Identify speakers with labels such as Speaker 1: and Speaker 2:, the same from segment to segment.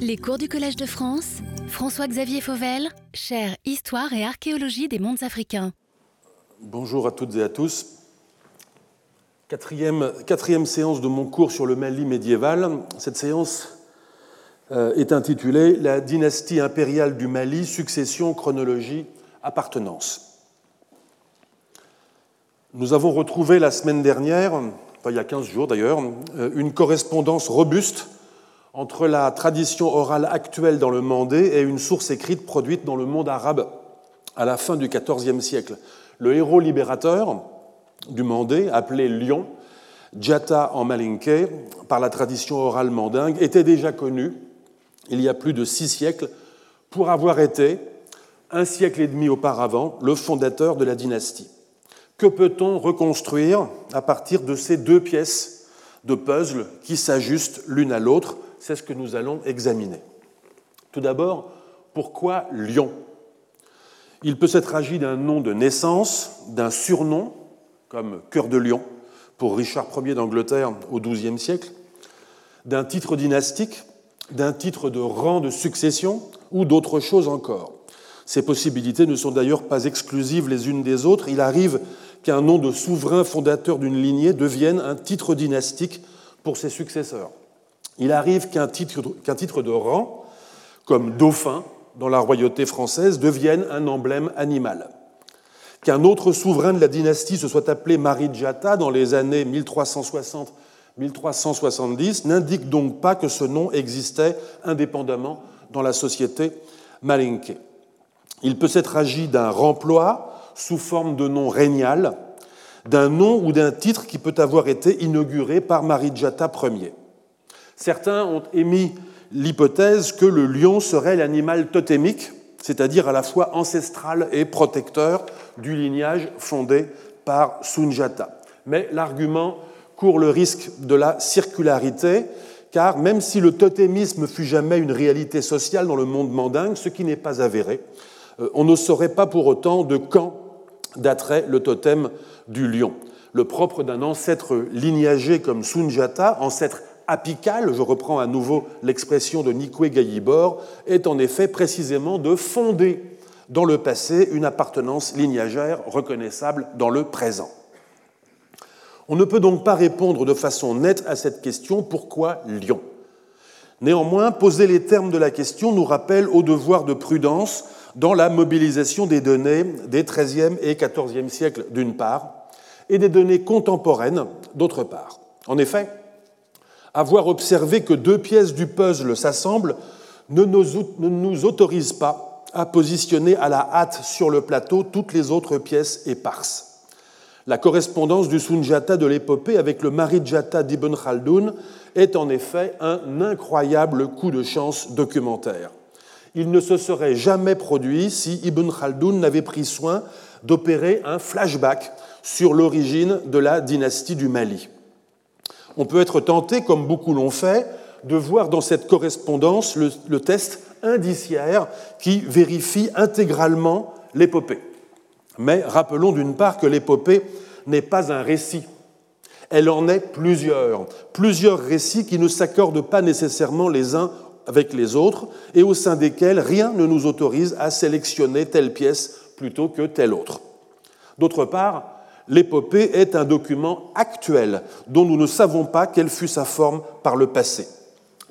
Speaker 1: Les cours du Collège de France, François-Xavier Fauvel, chaire Histoire et archéologie des mondes africains.
Speaker 2: Bonjour à toutes et à tous. Quatrième, quatrième séance de mon cours sur le Mali médiéval. Cette séance euh, est intitulée La dynastie impériale du Mali, succession, chronologie, appartenance. Nous avons retrouvé la semaine dernière, enfin il y a 15 jours d'ailleurs, euh, une correspondance robuste entre la tradition orale actuelle dans le Mandé et une source écrite produite dans le monde arabe à la fin du XIVe siècle. Le héros libérateur du Mandé, appelé Lion, Djata en malinké, par la tradition orale mandingue, était déjà connu il y a plus de six siècles pour avoir été, un siècle et demi auparavant, le fondateur de la dynastie. Que peut-on reconstruire à partir de ces deux pièces de puzzle qui s'ajustent l'une à l'autre c'est ce que nous allons examiner. Tout d'abord, pourquoi Lion Il peut s'être agi d'un nom de naissance, d'un surnom, comme Cœur de Lion, pour Richard Ier d'Angleterre au XIIe siècle, d'un titre dynastique, d'un titre de rang de succession ou d'autres choses encore. Ces possibilités ne sont d'ailleurs pas exclusives les unes des autres. Il arrive qu'un nom de souverain fondateur d'une lignée devienne un titre dynastique pour ses successeurs. Il arrive qu'un titre, titre de rang, comme dauphin dans la royauté française, devienne un emblème animal. Qu'un autre souverain de la dynastie se soit appelé Marijata dans les années 1360-1370 n'indique donc pas que ce nom existait indépendamment dans la société malinké. Il peut s'être agi d'un remploi sous forme de nom régnal, d'un nom ou d'un titre qui peut avoir été inauguré par Marijata Ier. Certains ont émis l'hypothèse que le lion serait l'animal totémique, c'est-à-dire à la fois ancestral et protecteur du lignage fondé par Sunjata. Mais l'argument court le risque de la circularité, car même si le totémisme fut jamais une réalité sociale dans le monde mandingue, ce qui n'est pas avéré, euh, on ne saurait pas pour autant de quand daterait le totem du lion. Le propre d'un ancêtre lignagé comme Sunjata, ancêtre apical, je reprends à nouveau l'expression de Nikwe Gayibor, est en effet précisément de fonder dans le passé une appartenance lignagère reconnaissable dans le présent. On ne peut donc pas répondre de façon nette à cette question pourquoi Lyon? Néanmoins, poser les termes de la question nous rappelle au devoir de prudence dans la mobilisation des données des XIIIe et XIVe siècles d'une part, et des données contemporaines d'autre part. En effet, avoir observé que deux pièces du puzzle s'assemblent ne nous autorise pas à positionner à la hâte sur le plateau toutes les autres pièces éparses. La correspondance du Sunjata de l'épopée avec le Marijata d'Ibn Khaldoun est en effet un incroyable coup de chance documentaire. Il ne se serait jamais produit si Ibn Khaldoun n'avait pris soin d'opérer un flashback sur l'origine de la dynastie du Mali on peut être tenté, comme beaucoup l'ont fait, de voir dans cette correspondance le, test indiciaire qui vérifie intégralement l'épopée. Mais rappelons d'une part que l'épopée n'est pas un récit. Elle en est plusieurs, plusieurs récits qui ne s'accordent pas nécessairement les uns avec les autres et au sein desquels rien ne nous autorise à sélectionner telle pièce plutôt que telle autre. D'autre part, l'épopée est un document actuel dont nous ne savons pas quelle fut sa forme par le passé.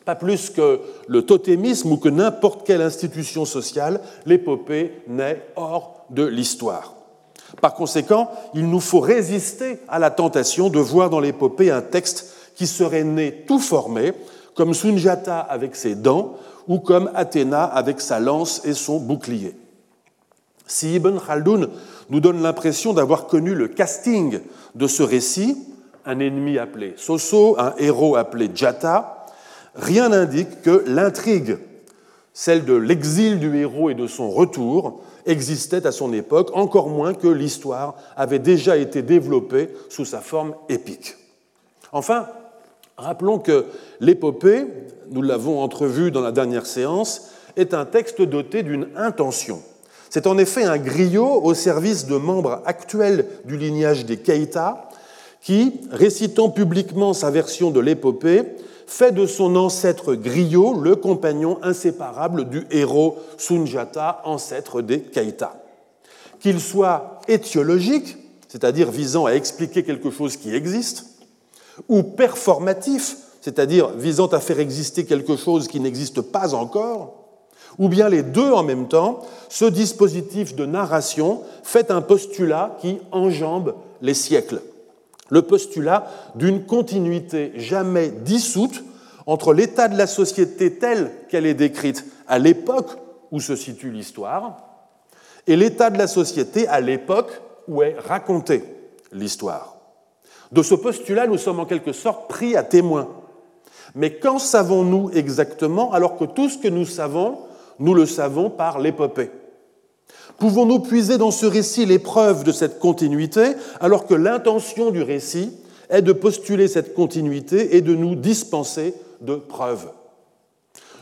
Speaker 2: Pas plus que le totémisme ou que n'importe quelle institution sociale, l'épopée naît hors de l'histoire. Par conséquent, il nous faut résister à la tentation de voir dans l'épopée un texte qui serait né tout formé, comme Sunjata avec ses dents ou comme Athéna avec sa lance et son bouclier. Si Ibn Khaldoun nous donne l'impression d'avoir connu le casting de ce récit, un ennemi appelé Soso, un héros appelé Jata, rien n'indique que l'intrigue, celle de l'exil du héros et de son retour, existait à son époque, encore moins que l'histoire avait déjà été développée sous sa forme épique. Enfin, rappelons que l'épopée, nous l'avons entrevu dans la dernière séance, est un texte doté d'une intention. C'est en effet un griot au service de membres actuels du lignage des Keïta qui, récitant publiquement sa version de l'épopée, fait de son ancêtre griot le compagnon inséparable du héros Sunjata, ancêtre des Keita. Qu'il soit étiologique, c'est-à-dire visant à expliquer quelque chose qui existe, ou performatif, c'est-à-dire visant à faire exister quelque chose qui n'existe pas encore, ou bien les deux en même temps, ce dispositif de narration fait un postulat qui enjambe les siècles. Le postulat d'une continuité jamais dissoute entre l'état de la société telle qu'elle est décrite à l'époque où se situe l'histoire et l'état de la société à l'époque où est racontée l'histoire. De ce postulat, nous sommes en quelque sorte pris à témoin. Mais qu'en savons-nous exactement alors que tout ce que nous savons, nous le savons par l'épopée Pouvons-nous puiser dans ce récit les preuves de cette continuité alors que l'intention du récit est de postuler cette continuité et de nous dispenser de preuves?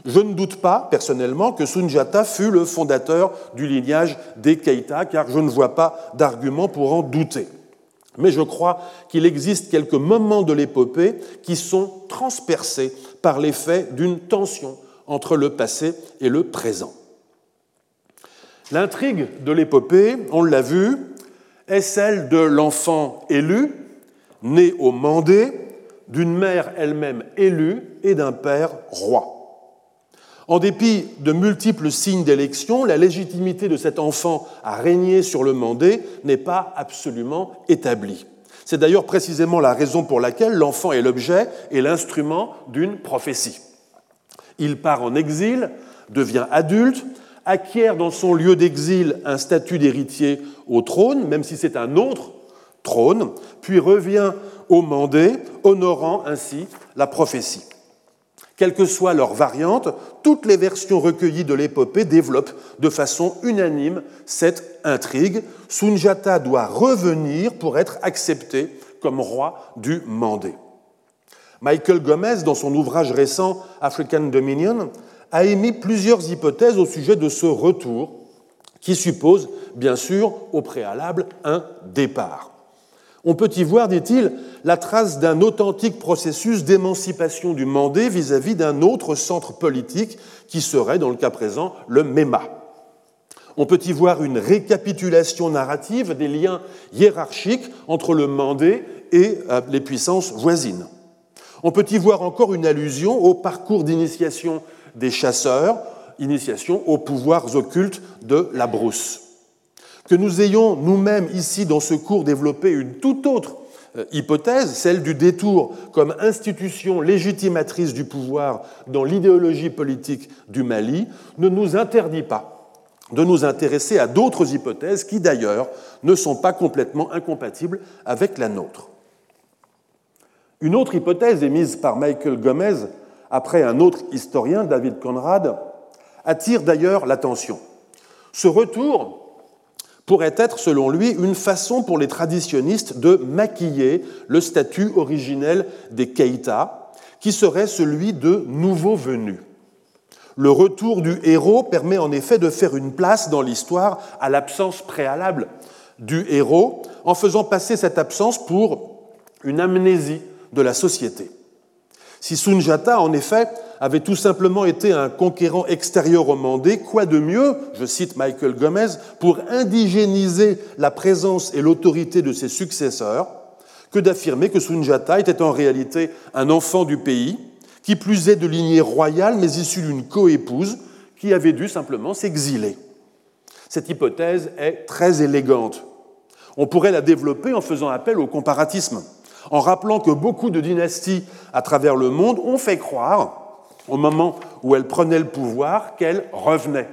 Speaker 2: Je ne doute pas, personnellement, que Sunjata fut le fondateur du lignage des Keita, car je ne vois pas d'argument pour en douter. Mais je crois qu'il existe quelques moments de l'épopée qui sont transpercés par l'effet d'une tension entre le passé et le présent. L'intrigue de l'épopée, on l'a vu, est celle de l'enfant élu, né au Mandé, d'une mère elle-même élue et d'un père roi. En dépit de multiples signes d'élection, la légitimité de cet enfant à régner sur le Mandé n'est pas absolument établie. C'est d'ailleurs précisément la raison pour laquelle l'enfant est l'objet et l'instrument d'une prophétie. Il part en exil, devient adulte, acquiert dans son lieu d'exil un statut d'héritier au trône, même si c'est un autre trône, puis revient au Mandé, honorant ainsi la prophétie. Quelle que soit leur variante, toutes les versions recueillies de l'épopée développent de façon unanime cette intrigue. Sunjata doit revenir pour être accepté comme roi du Mandé. Michael Gomez, dans son ouvrage récent African Dominion, a émis plusieurs hypothèses au sujet de ce retour, qui suppose bien sûr au préalable un départ. On peut y voir, dit-il, la trace d'un authentique processus d'émancipation du Mandé vis-à-vis d'un autre centre politique qui serait, dans le cas présent, le MEMA. On peut y voir une récapitulation narrative des liens hiérarchiques entre le Mandé et euh, les puissances voisines. On peut y voir encore une allusion au parcours d'initiation des chasseurs, initiation aux pouvoirs occultes de la brousse. Que nous ayons nous-mêmes ici dans ce cours développé une toute autre euh, hypothèse, celle du détour comme institution légitimatrice du pouvoir dans l'idéologie politique du Mali, ne nous interdit pas de nous intéresser à d'autres hypothèses qui d'ailleurs ne sont pas complètement incompatibles avec la nôtre. Une autre hypothèse émise par Michael Gomez après un autre historien, David Conrad, attire d'ailleurs l'attention. Ce retour pourrait être, selon lui, une façon pour les traditionnistes de maquiller le statut originel des Keita, qui serait celui de nouveaux venus. Le retour du héros permet en effet de faire une place dans l'histoire à l'absence préalable du héros, en faisant passer cette absence pour une amnésie de la société. Si Sunjata, en effet, avait tout simplement été un conquérant extérieur au Mandé, quoi de mieux, je cite Michael Gomez, pour indigéniser la présence et l'autorité de ses successeurs, que d'affirmer que Sunjata était en réalité un enfant du pays, qui plus est de lignée royale, mais issu d'une coépouse, qui avait dû simplement s'exiler. Cette hypothèse est très élégante. On pourrait la développer en faisant appel au comparatisme en rappelant que beaucoup de dynasties à travers le monde ont fait croire, au moment où elles prenaient le pouvoir, qu'elles revenaient.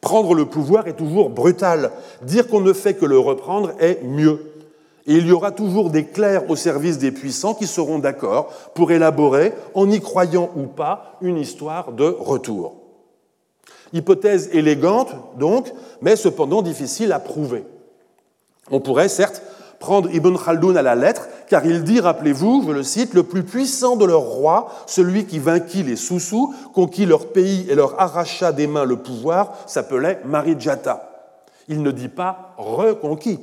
Speaker 2: Prendre le pouvoir est toujours brutal. Dire qu'on ne fait que le reprendre est mieux. Et il y aura toujours des clercs au service des puissants qui seront d'accord pour élaborer, en y croyant ou pas, une histoire de retour. Hypothèse élégante, donc, mais cependant difficile à prouver. On pourrait, certes, prendre Ibn Khaldoun à la lettre, car il dit, rappelez-vous, je le cite, le plus puissant de leurs rois, celui qui vainquit les Soussous, conquit leur pays et leur arracha des mains le pouvoir, s'appelait Marijata. Il ne dit pas reconquis,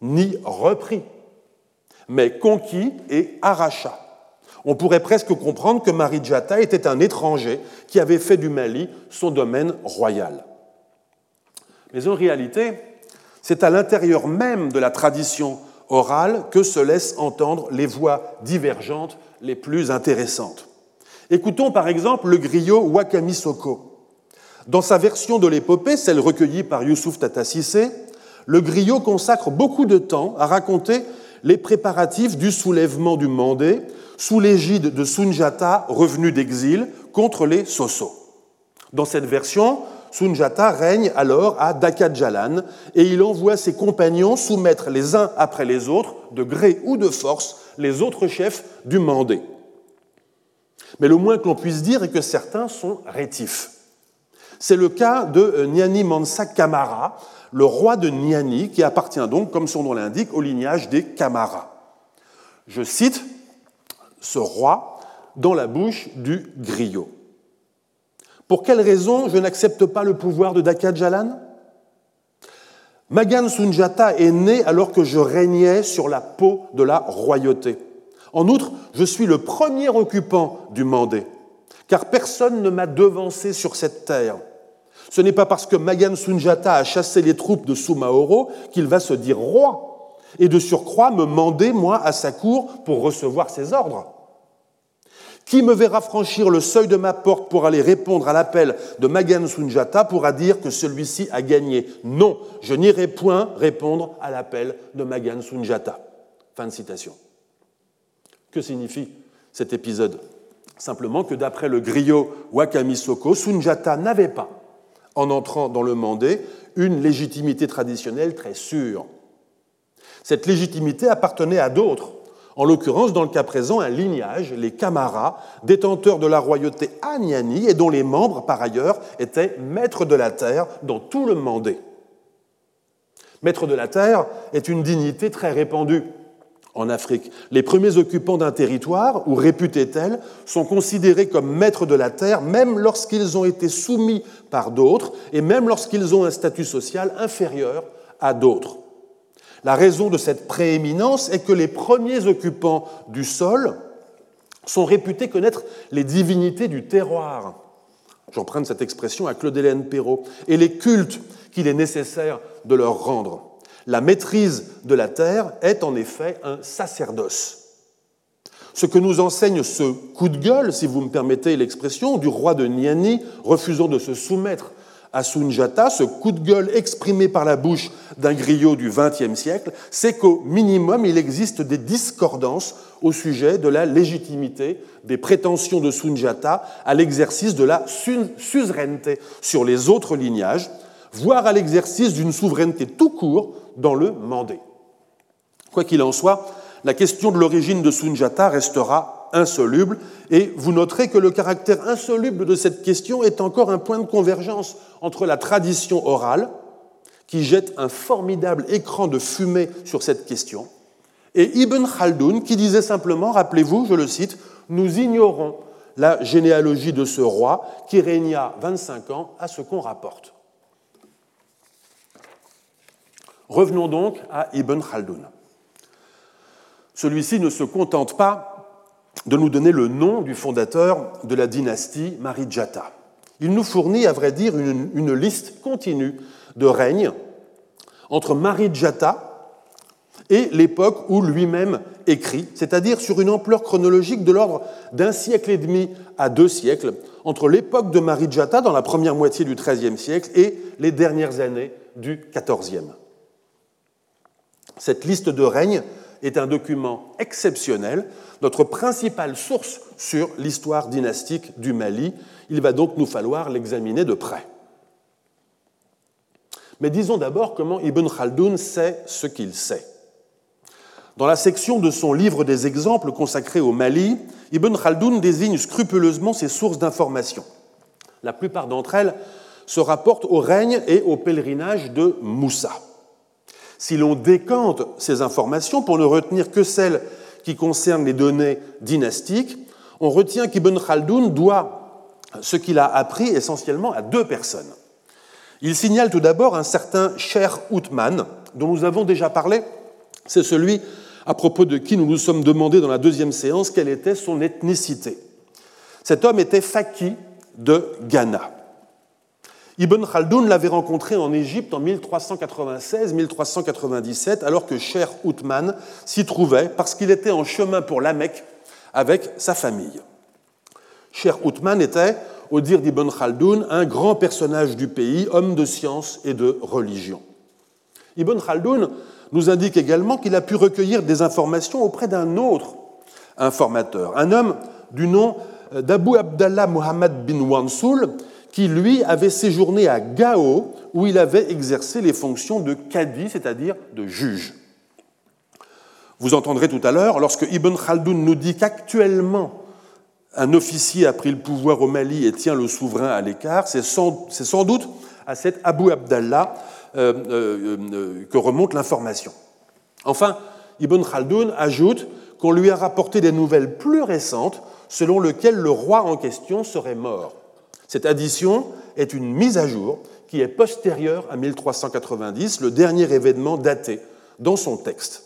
Speaker 2: ni repris, mais conquis et arracha. On pourrait presque comprendre que Marijata était un étranger qui avait fait du Mali son domaine royal. Mais en réalité, c'est à l'intérieur même de la tradition orale que se laissent entendre les voix divergentes les plus intéressantes. Écoutons par exemple le griot Wakamisoko. Dans sa version de l'épopée, celle recueillie par Youssouf Tatasissé, le griot consacre beaucoup de temps à raconter les préparatifs du soulèvement du Mandé sous l'égide de Sunjata revenu d'exil contre les Soso. Dans cette version, Sunjata règne alors à Dakadjalan et il envoie ses compagnons soumettre les uns après les autres, de gré ou de force, les autres chefs du Mandé. Mais le moins que l'on puisse dire est que certains sont rétifs. C'est le cas de euh, Nyani Mansa Kamara, le roi de Nyani, qui appartient donc, comme son nom l'indique, au lignage des Kamara. Je cite ce roi dans la bouche du griot. Pour quelle raison je n'accepte pas le pouvoir de Daka Jalan? Magan Sunjata est né alors que je régnais sur la peau de la royauté. En outre, je suis le premier occupant du Mandé, car personne ne m'a devancé sur cette terre. Ce n'est pas parce que Magan Sunjata a chassé les troupes de Sumaoro qu'il va se dire roi, et de surcroît me mander, moi, à sa cour pour recevoir ses ordres. Qui me verra franchir le seuil de ma porte pour aller répondre à l'appel de Magan Sunjata pourra dire que celui-ci a gagné. Non, je n'irai point répondre à l'appel de Magan Sunjata. Fin de citation. Que signifie cet épisode? Simplement que d'après le griot Wakamisoko, Sunjata n'avait pas, en entrant dans le Mandé, une légitimité traditionnelle très sûre. Cette légitimité appartenait à d'autres, en l'occurrence, dans le cas présent, un lignage, les Kamaras, détenteurs de la royauté Agnani et dont les membres, par ailleurs, étaient maîtres de la terre dans tout le Mandé. Maître de la terre est une dignité très répandue en Afrique. Les premiers occupants d'un territoire, ou réputés tels, sont considérés comme maîtres de la terre, même lorsqu'ils ont été soumis par d'autres, et même lorsqu'ils ont un statut social inférieur à d'autres. La raison de cette prééminence est que les premiers occupants du sol sont réputés connaître les divinités du terroir. J'emprunte cette expression à Claude-Hélène Perrault. Et les cultes qu'il est nécessaire de leur rendre. La maîtrise de la terre est en effet un sacerdoce. Ce que nous enseigne ce coup de gueule, si vous me permettez l'expression, du roi de Niani refusant de se soumettre à Sunjata, ce coup de gueule exprimé par la bouche d'un griot du XXe siècle, c'est qu'au minimum, il existe des discordances au sujet de la légitimité des prétentions de Sunjata à l'exercice de la suzeraineté sur les autres lignages, voire à l'exercice d'une souveraineté tout court dans le Mandé. Quoi qu'il en soit, la question de l'origine de Sunjata restera insoluble, et vous noterez que le caractère insoluble de cette question est encore un point de convergence entre la tradition orale, qui jette un formidable écran de fumée sur cette question, et Ibn Khaldun, qui disait simplement, rappelez-vous, je le cite, Nous ignorons la généalogie de ce roi qui régna 25 ans à ce qu'on rapporte. Revenons donc à Ibn Khaldun. Celui-ci ne se contente pas de nous donner le nom du fondateur de la dynastie Marijata. Il nous fournit, à vrai dire, une, liste continue de règnes entre Marijata et l'époque où lui-même écrit, c'est-à-dire sur une ampleur chronologique de l'ordre d'un siècle et demi à deux siècles, entre l'époque de Marijata, dans la première moitié du XIIIe siècle, et les dernières années du XIVe. Cette liste de règnes est un document exceptionnel, notre principale source sur l'histoire dynastique du Mali. Il va donc nous falloir l'examiner de près. Mais disons d'abord comment Ibn Khaldun sait ce qu'il sait. Dans la section de son livre des exemples consacré au Mali, Ibn Khaldun désigne scrupuleusement ses sources d'information. La plupart d'entre elles se rapportent au règne et au pèlerinage de Moussa. Si l'on décante ces informations pour ne retenir que celles qui concernent les données dynastiques, on retient qu'Ibn Khaldun doit ce qu'il a appris essentiellement à deux personnes. Il signale tout d'abord un certain Cher Outman, dont nous avons déjà parlé. C'est celui à propos de qui nous nous sommes demandé dans la deuxième séance quelle était son ethnicité. Cet homme était Faki de Ghana. Ibn Khaldoun l'avait rencontré en Égypte en 1396-1397, alors que Cher Othman s'y trouvait parce qu'il était en chemin pour la Mecque avec sa famille. Cher Othman était, au dire d'Ibn Khaldoun, un grand personnage du pays, homme de science et de religion. Ibn Khaldoun nous indique également qu'il a pu recueillir des informations auprès d'un autre informateur, un homme du nom d'Abu Abdallah Muhammad bin Wansoul, qui lui avait séjourné à Gao, où il avait exercé les fonctions de cadi, c'est-à-dire de juge. Vous entendrez tout à l'heure, lorsque Ibn Khaldoun nous dit qu'actuellement un officier a pris le pouvoir au Mali et tient le souverain à l'écart, c'est sans, doute à cet Abu Abdallah euh, euh, euh, que remonte l'information. Enfin, Ibn Khaldoun ajoute qu'on lui a rapporté des nouvelles plus récentes selon lesquelles le roi en question serait mort. Cette addition est une mise à jour qui est postérieure à 1390, le dernier événement daté dans son texte.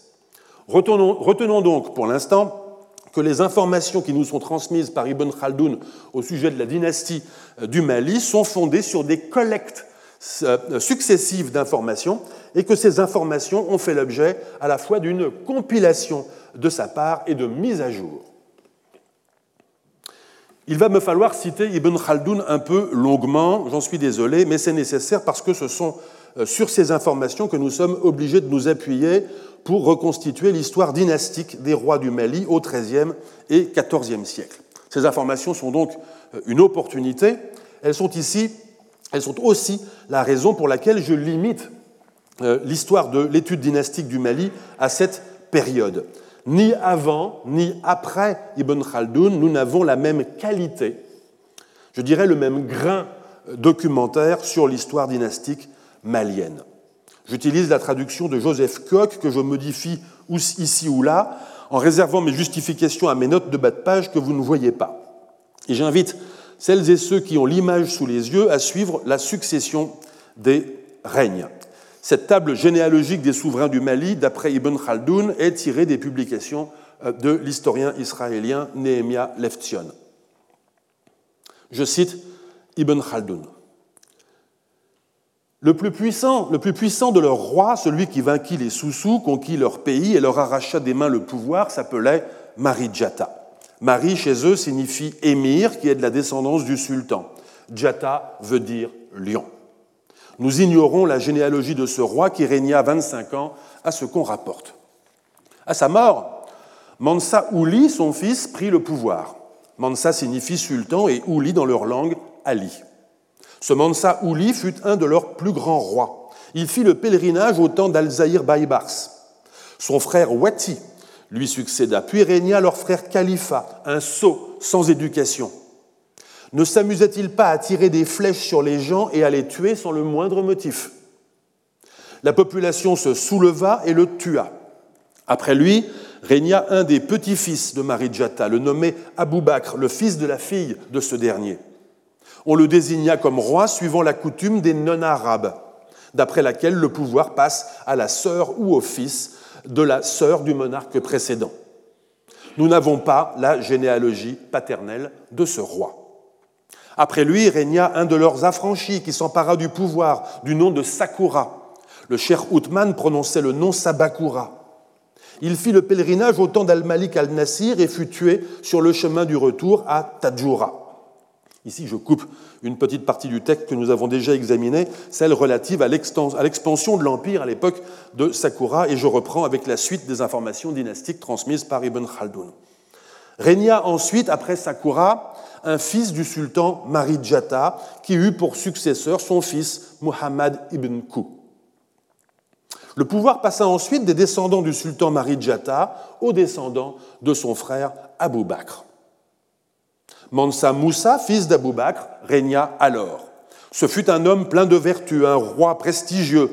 Speaker 2: Retenons, donc pour l'instant que les informations qui nous sont transmises par Ibn Khaldoun au sujet de la dynastie du Mali sont fondées sur des collectes euh, successives d'informations et que ces informations ont fait l'objet à la fois d'une compilation de sa part et de mise à jour. Il va me falloir citer Ibn Khaldoun un peu longuement, j'en suis désolé, mais c'est nécessaire parce que ce sont euh, sur ces informations que nous sommes obligés de nous appuyer pour reconstituer l'histoire dynastique des rois du Mali au XIIIe et XIVe siècle. Ces informations sont donc euh, une opportunité. Elles sont ici, elles sont aussi la raison pour laquelle je limite euh, l'histoire de l'étude dynastique du Mali à cette période ni avant ni après Ibn Khaldoun, nous n'avons la même qualité, je dirais le même grain documentaire sur l'histoire dynastique malienne. J'utilise la traduction de Joseph Koch que je modifie ici ou là en réservant mes justifications à mes notes de bas de page que vous ne voyez pas. Et j'invite celles et ceux qui ont l'image sous les yeux à suivre la succession des règnes. Cette table généalogique des souverains du Mali, d'après Ibn Khaldoun, est tirée des publications euh, de l'historien israélien Nehemia Leftion. Je cite Ibn Khaldoun. Le plus puissant, de leurs rois, celui qui vainquit les Soussous, conquit leur pays et leur arracha des mains le pouvoir, s'appelait Marijata. Mari, chez eux, signifie émir, qui est de la descendance du sultan. Jata veut dire lion. Nous ignorons la généalogie de ce roi qui régna 25 ans à ce qu'on rapporte. À sa mort, Mansa Ouli, son fils, prit le pouvoir. Mansa signifie sultan et Ouli dans leur langue Ali. Ce Mansa Ouli fut un de leurs plus grands rois. Il fit le pèlerinage au temps d'Al-Zahir Baïbars. Son frère Wati lui succéda, puis régna leur frère Khalifa, un sot sans éducation. Ne s'amusait-il pas à tirer des flèches sur les gens et à les tuer sans le moindre motif? La population se souleva et le tua. Après lui, régna un des petits-fils de Marijata, le nommé Abou Bakr, le fils de la fille de ce dernier. On le désigna comme roi suivant la coutume des non-arabes, d'après laquelle le pouvoir passe à la sœur ou au fils de la sœur du monarque précédent. Nous n'avons pas la généalogie paternelle de ce roi. Après lui régna un de leurs affranchis qui s'empara du pouvoir, du nom de Sakura. Le cher Othman prononçait le nom Sabakura. Il fit le pèlerinage au temps d'Al-Malik al-Nasir et fut tué sur le chemin du retour à Tadjoura. Ici, je coupe une petite partie du texte que nous avons déjà examiné, celle relative à l'expansion de l'empire à l'époque de Sakura, et je reprends avec la suite des informations dynastiques transmises par Ibn Khaldoun. Régna ensuite, après Sakura, un fils du sultan Marijata, qui eut pour successeur son fils Muhammad ibn Kou. Le pouvoir passa ensuite des descendants du sultan Marijata aux descendants de son frère Abou Bakr. Mansa Moussa, fils d'Abou Bakr, régna alors. Ce fut un homme plein de vertus, un roi prestigieux.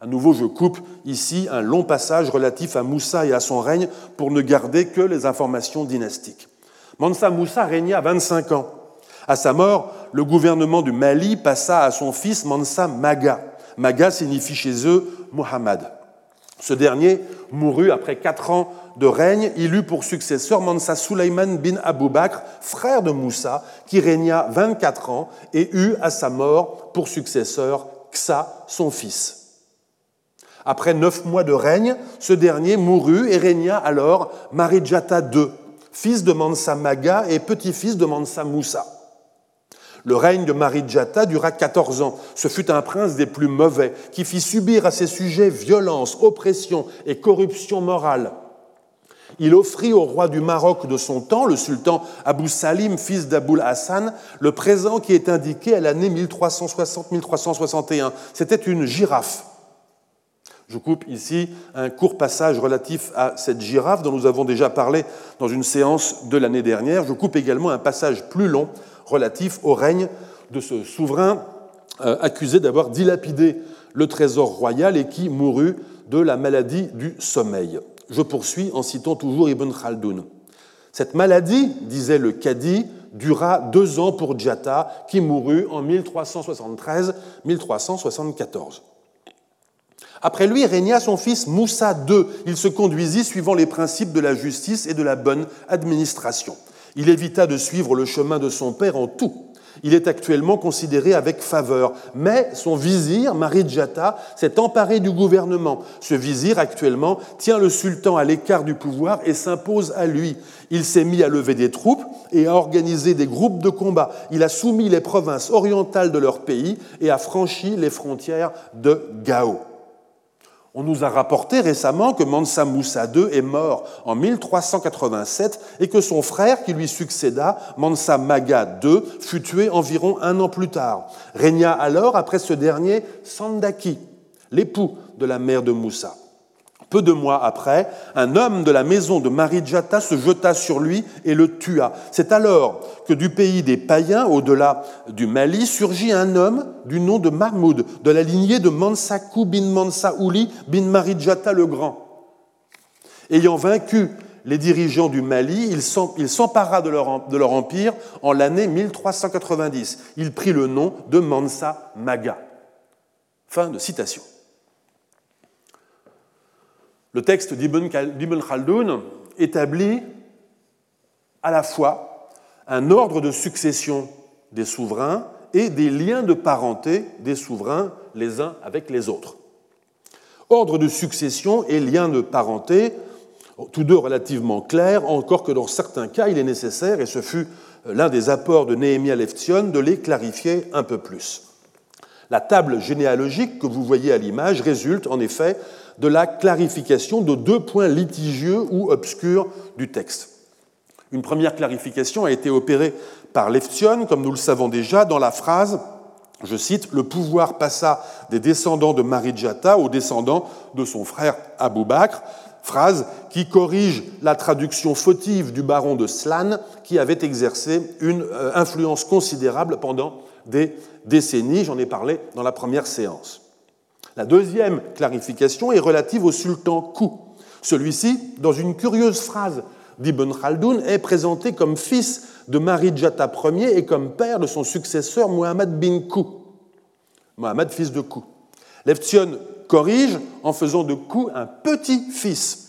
Speaker 2: À nouveau, je coupe ici un long passage relatif à Moussa et à son règne pour ne garder que les informations dynastiques. Mansa Moussa régna 25 ans. À sa mort, le gouvernement du Mali passa à son fils Mansa Maga. Maga signifie chez eux Muhammad. Ce dernier mourut après quatre ans de règne. Il eut pour successeur Mansa Sulaiman bin Abu Bakr, frère de Moussa, qui régna 24 ans et eut à sa mort pour successeur Ksa, son fils. Après neuf mois de règne, ce dernier mourut et régna alors Marijata II, fils de Mansa Maga et petit-fils de Mansa Moussa. Le règne de Marijata dura 14 ans. Ce fut un prince des plus mauvais qui fit subir à ses sujets violence, oppression et corruption morale. Il offrit au roi du Maroc de son temps, le sultan Abou Salim, fils d'Aboul Hassan, le présent qui est indiqué à l'année 1360-1361. C'était une girafe. Je coupe ici un court passage relatif à cette girafe dont nous avons déjà parlé dans une séance de l'année dernière. Je coupe également un passage plus long relatif au règne de ce souverain euh, accusé d'avoir dilapidé le trésor royal et qui mourut de la maladie du sommeil. Je poursuis en citant toujours Ibn Khaldoun. Cette maladie, disait le cadi, dura deux ans pour Djata, qui mourut en 1373-1374. Après lui régna son fils Moussa II. Il se conduisit suivant les principes de la justice et de la bonne administration. Il évita de suivre le chemin de son père en tout. Il est actuellement considéré avec faveur, mais son vizir, Marijata, s'est emparé du gouvernement. Ce vizir, actuellement, tient le sultan à l'écart du pouvoir et s'impose à lui. Il s'est mis à lever des troupes et à organiser des groupes de combat. Il a soumis les provinces orientales de leur pays et a franchi les frontières de Gao. On nous a rapporté récemment que Mansa Moussa II est mort en 1387 et que son frère qui lui succéda, Mansa Maga II, fut tué environ un an plus tard. Régna alors après ce dernier Sandaki, l'époux de la mère de Moussa. Peu de mois après, un homme de la maison de Marijata se jeta sur lui et le tua. C'est alors que du pays des païens, au-delà du Mali, surgit un homme du nom de Mahmoud, de la lignée de Mansakou bin Mansaouli bin Marijata le Grand. Ayant vaincu les dirigeants du Mali, il s'empara de leur empire en l'année 1390. Il prit le nom de Mansa Maga. Fin de citation. Le texte d'Ibn Khaldoun établit à la fois un ordre de succession des souverains et des liens de parenté des souverains les uns avec les autres. Ordre de succession et liens de parenté, tous deux relativement clairs, encore que dans certains cas, il est nécessaire, et ce fut l'un des apports de Néhémie Leftion, de les clarifier un peu plus. La table généalogique que vous voyez à l'image résulte en effet de la clarification de deux points litigieux ou obscurs du texte. Une première clarification a été opérée par Leftion, comme nous le savons déjà, dans la phrase, je cite, Le pouvoir passa des descendants de Marijata aux descendants de son frère Abou Bakr, phrase qui corrige la traduction fautive du baron de Slan, qui avait exercé une euh, influence considérable pendant des décennies. J'en ai parlé dans la première séance. La deuxième clarification est relative au sultan Kou. Celui-ci, dans une curieuse phrase d'Ibn Khaldoun, est présenté comme fils de Marijata Ier et comme père de son successeur Muhammad bin Kou. Muhammad, fils de Kou. Leftion corrige en faisant de Kou un petit-fils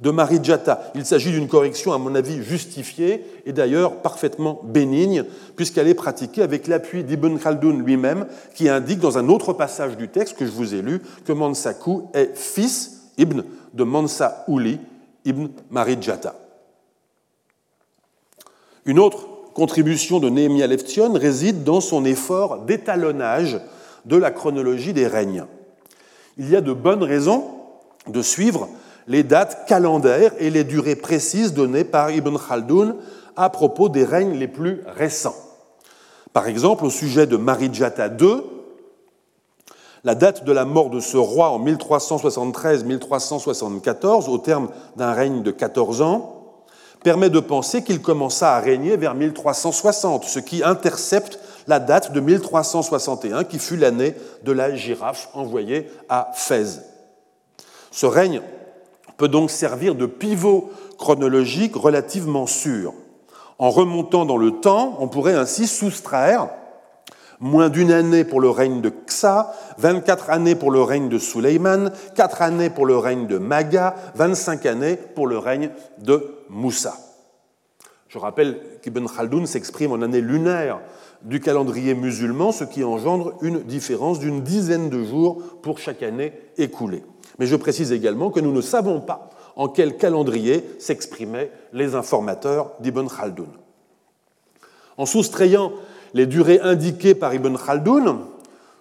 Speaker 2: de Marijata. Il s'agit d'une correction, à mon avis, justifiée et d'ailleurs parfaitement bénigne, puisqu'elle est pratiquée avec l'appui d'Ibn Khaldoun lui-même, qui indique dans un autre passage du texte que je vous ai lu que Mansakou est fils, Ibn, de Mansa Ouli, Ibn Marijata. Une autre contribution de Nehemiah Leftion réside dans son effort d'étalonnage de la chronologie des règnes. Il y a de bonnes raisons de suivre les dates calendaires et les durées précises données par Ibn Khaldoun à propos des règnes les plus récents. Par exemple, au sujet de Marijata II, la date de la mort de ce roi en 1373-1374, au terme d'un règne de 14 ans, permet de penser qu'il commença à régner vers 1360, ce qui intercepte la date de 1361, qui fut l'année de la girafe envoyée à Fès. Ce règne peut donc servir de pivot chronologique relativement sûr. En remontant dans le temps, on pourrait ainsi soustraire moins d'une année pour le règne de Ksa, 24 années pour le règne de Suleiman, 4 années pour le règne de Maga, 25 années pour le règne de Moussa. Je rappelle qu'Ibn Khaldoun s'exprime en année lunaire du calendrier musulman, ce qui engendre une différence d'une dizaine de jours pour chaque année écoulée. Mais je précise également que nous ne savons pas en quel calendrier s'exprimaient les informateurs d'Ibn Khaldoun. En soustrayant les durées indiquées par Ibn Khaldoun,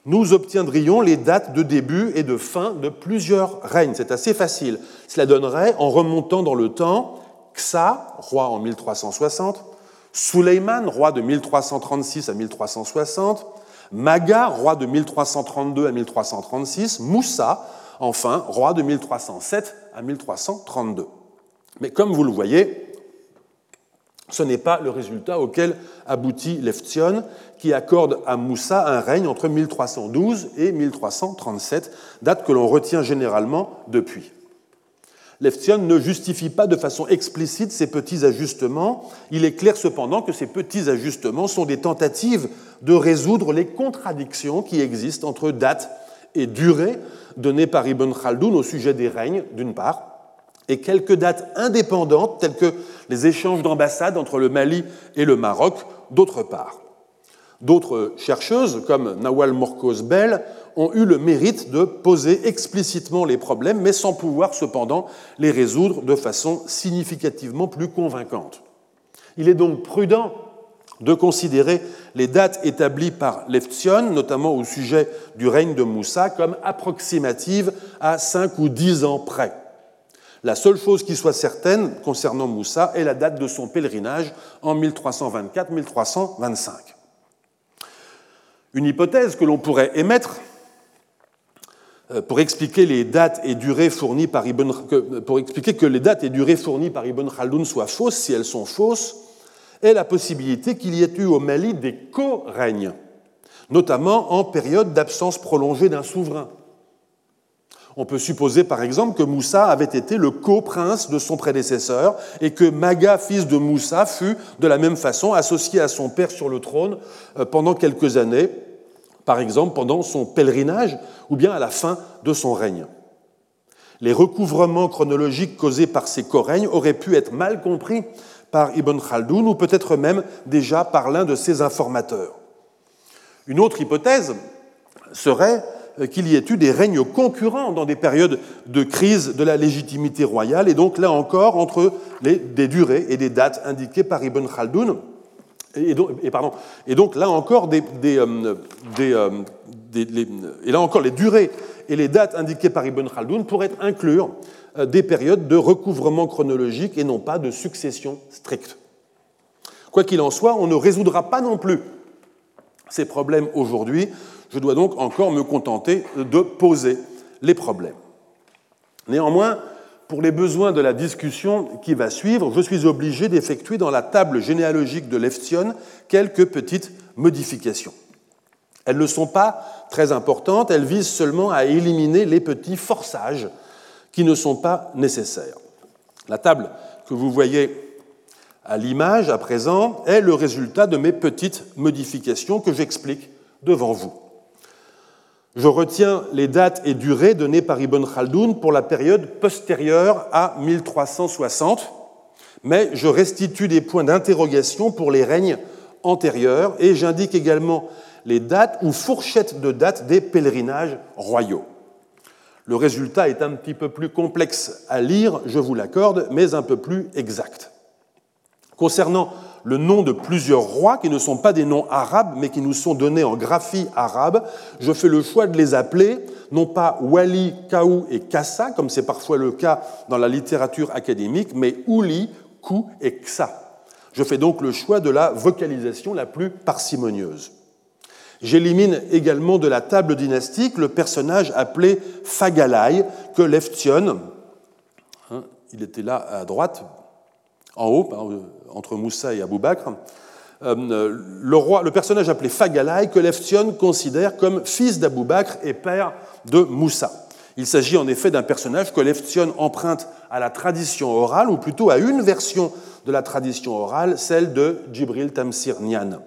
Speaker 2: nous obtiendrions les dates de début et de fin de plusieurs règnes. C'est assez facile. Cela donnerait, en remontant dans le temps, Ksa, roi en 1360, Suleiman, roi de 1336 à 1360, Maga, roi de 1332 à 1336, Moussa, enfin, roi de 1307 à 1332. Mais comme vous le voyez, ce n'est pas le résultat auquel aboutit Leftion, qui accorde à Moussa un règne entre 1312 et 1337, date que l'on retient généralement depuis. Leftion ne justifie pas de façon explicite ces petits ajustements. Il est clair cependant que ces petits ajustements sont des tentatives de résoudre les contradictions qui existent entre date et durée données par Ibn Khaldoun au sujet des règnes, d'une part, et quelques dates indépendantes, telles que les échanges d'ambassades entre le Mali et le Maroc, d'autre part. D'autres chercheuses, comme Nawal Morkoz Bell, ont eu le mérite de poser explicitement les problèmes, mais sans pouvoir cependant les résoudre de façon significativement plus convaincante. Il est donc prudent de considérer les dates établies par Leftion, notamment au sujet du règne de Moussa, comme approximatives à cinq ou dix ans près. La seule chose qui soit certaine concernant Moussa est la date de son pèlerinage en 1324-1325. Une hypothèse que l'on pourrait émettre euh, pour expliquer, Ibn, pour expliquer que les dates et durées fournies par Ibn Khaldoun soient fausses, si elles sont fausses, est la possibilité qu'il y ait eu au Mali des co-règnes, notamment en période d'absence prolongée d'un souverain. On peut supposer par exemple que Moussa avait été le co-prince de son prédécesseur et que Maga, fils de Moussa, fut de la même façon associé à son père sur le trône euh, pendant quelques années, par exemple pendant son pèlerinage ou bien à la fin de son règne. Les recouvrements chronologiques causés par ces co-règnes auraient pu être mal compris par Ibn Khaldoun ou peut-être même déjà par l'un de ses informateurs. Une autre hypothèse serait qu'il y ait eu des règnes concurrents dans des périodes de crise de la légitimité royale, et donc là encore entre des durées et des dates indiquées par Ibn Khaldoun, et donc, là encore euh, euh, les, là encore les durées et les dates indiquées par Ibn Khaldoun pourraient inclure euh, des périodes de recouvrement chronologique et non pas de succession stricte. Quoi qu'il en soit, on ne résoudra pas non plus ces problèmes aujourd'hui je dois donc encore me contenter de poser les problèmes. Néanmoins, pour les besoins de la discussion qui va suivre, je suis obligé d'effectuer dans la table généalogique de Leftion quelques petites modifications. Elles ne sont pas très importantes, elles visent seulement à éliminer les petits forçages qui ne sont pas nécessaires. La table que vous voyez à l'image à présent est le résultat de mes petites modifications que j'explique devant vous. Je retiens les dates et durées données par Ibn Khaldoun pour la période postérieure à 1360, mais je restitue des points d'interrogation pour les règnes antérieurs et j'indique également les dates ou fourchettes de dates des pèlerinages royaux. Le résultat est un petit peu plus complexe à lire, je vous l'accorde, mais un peu plus exact. Concernant le nom de plusieurs rois qui ne sont pas des noms arabes, mais qui nous sont donnés en graphie arabe, je fais le choix de les appeler non pas Wali, Kaou et Kassa, comme c'est parfois le cas dans la littérature académique, mais Ouli, Kou et Ksa. Je fais donc le choix de la vocalisation la plus parcimonieuse. J'élimine également de la table dynastique le personnage appelé Fagalai, que Leftion, hein, il était là à droite, en haut, entre Moussa et Abou Bakr, euh, le, personnage appelé Fagalai, que Leftion considère comme fils d'Abou Bakr et père de Moussa. Il s'agit en effet d'un personnage que Leftion emprunte à la tradition orale, ou plutôt à une version de la tradition orale, celle de Djibril Tamsir Nian.